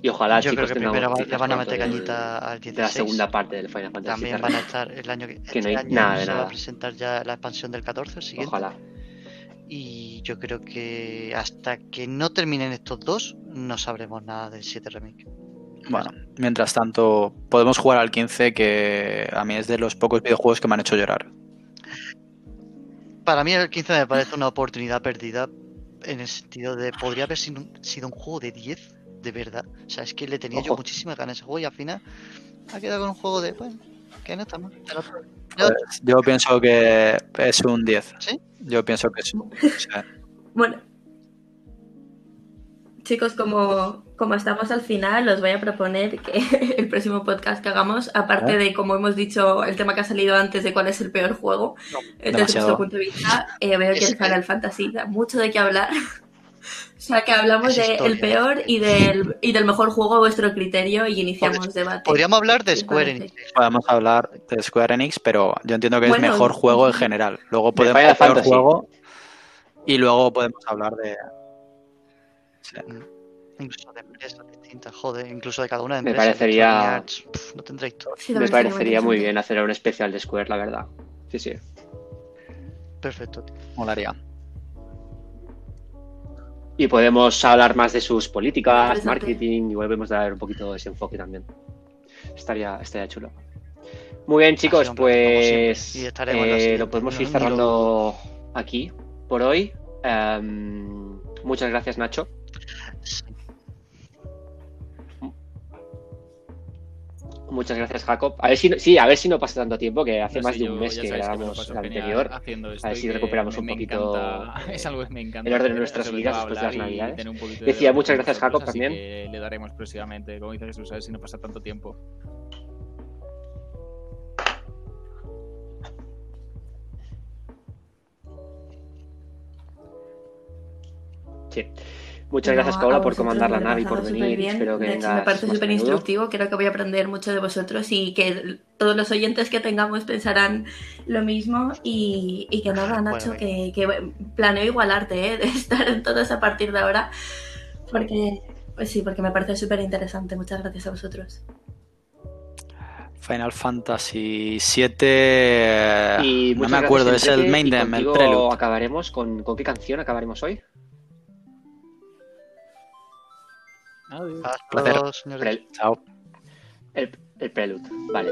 Y ojalá, Yo creo chicos, que tengamos primero va- le van a meter cañita al de la 16. segunda parte del Final Fantasy También VII. van a estar el año que, Que no este hay año nada de se va a presentar ya la expansión del 14, el siguiente. Ojalá. Y yo creo que hasta que no terminen estos dos, no sabremos nada del 7 Remake. Bueno, mientras tanto, podemos jugar al 15, que a mí es de los pocos videojuegos que me han hecho llorar. Para mí el 15 me parece una oportunidad perdida en el sentido de podría haber sido un, sido un juego de 10, de verdad. O sea, es que le tenía yo muchísimas ganas a ese juego y al final ha quedado con un juego de, bueno, que no está mal. Pues yo pienso que es un 10. ¿Sí? Yo pienso que sí. O sea, Bueno, chicos, como, como estamos al final, os voy a proponer que el próximo podcast que hagamos, aparte ¿Eh? de, como hemos dicho, el tema que ha salido antes de cuál es el peor juego, desde demasiado. nuestro punto de vista, eh, veo que Es el Final Fantasy da mucho de qué hablar. o sea, que hablamos del historia. peor y del, y del mejor juego a vuestro criterio y iniciamos debate. Podríamos hablar de ¿Qué os Square? Enix. podemos hablar de Square Enix, pero yo entiendo que Bueno, es mejor juego en general. Luego podemos Final peor Fantasy. juego y luego podemos hablar de. Sí. Incluso de empresas distintas, joder, incluso de cada una de Me empresas. parecería- Arts, pf, no tendrá historia. Sí, Me parecería muy bien hacer un especial de Square, la verdad. Sí, sí. Perfecto. Molaría. Y podemos hablar más de sus políticas, marketing, y volvemos a dar un poquito de ese enfoque también. Estaría, estaría chulo. Muy bien, chicos, pues. Y eh, lo podemos ir cerrando aquí por hoy. Em, muchas gracias, Nacho. Sí. Muchas gracias, Jacob. A ver si no, sí, a ver si no pasa tanto tiempo, que hace No más sé, de un mes que grabamos el anterior. haciendo esto A ver si recuperamos me- un poquito encanta- es algo que me encanta. el orden de nuestras vidas después de las Navidades. de Decía, debate muchas con gracias, Jacob, también. que le daremos próximamente, como dice Jesús, a ver si no pasa tanto tiempo. Sí. Muchas gracias, Paula, por comandar la nave y por venir. Espero que De hecho, vengas me parece súper instructivo. Creo que voy a aprender mucho de vosotros y que todos los oyentes que tengamos pensarán lo mismo. Y, y que nada, Nacho, Bueno, que, que planeo igualarte, ¿eh? de estar en todos a partir de ahora. Porque, pues sí, porque me parece súper interesante. Muchas gracias a vosotros. Final Fantasy 7. Y no me acuerdo, es el main theme, el contigo prelude. acabaremos con, ¿con qué canción acabaremos hoy? Adiós. Hasta Placer. luego, señores. Pre- Chao. el, el prelude. Vale.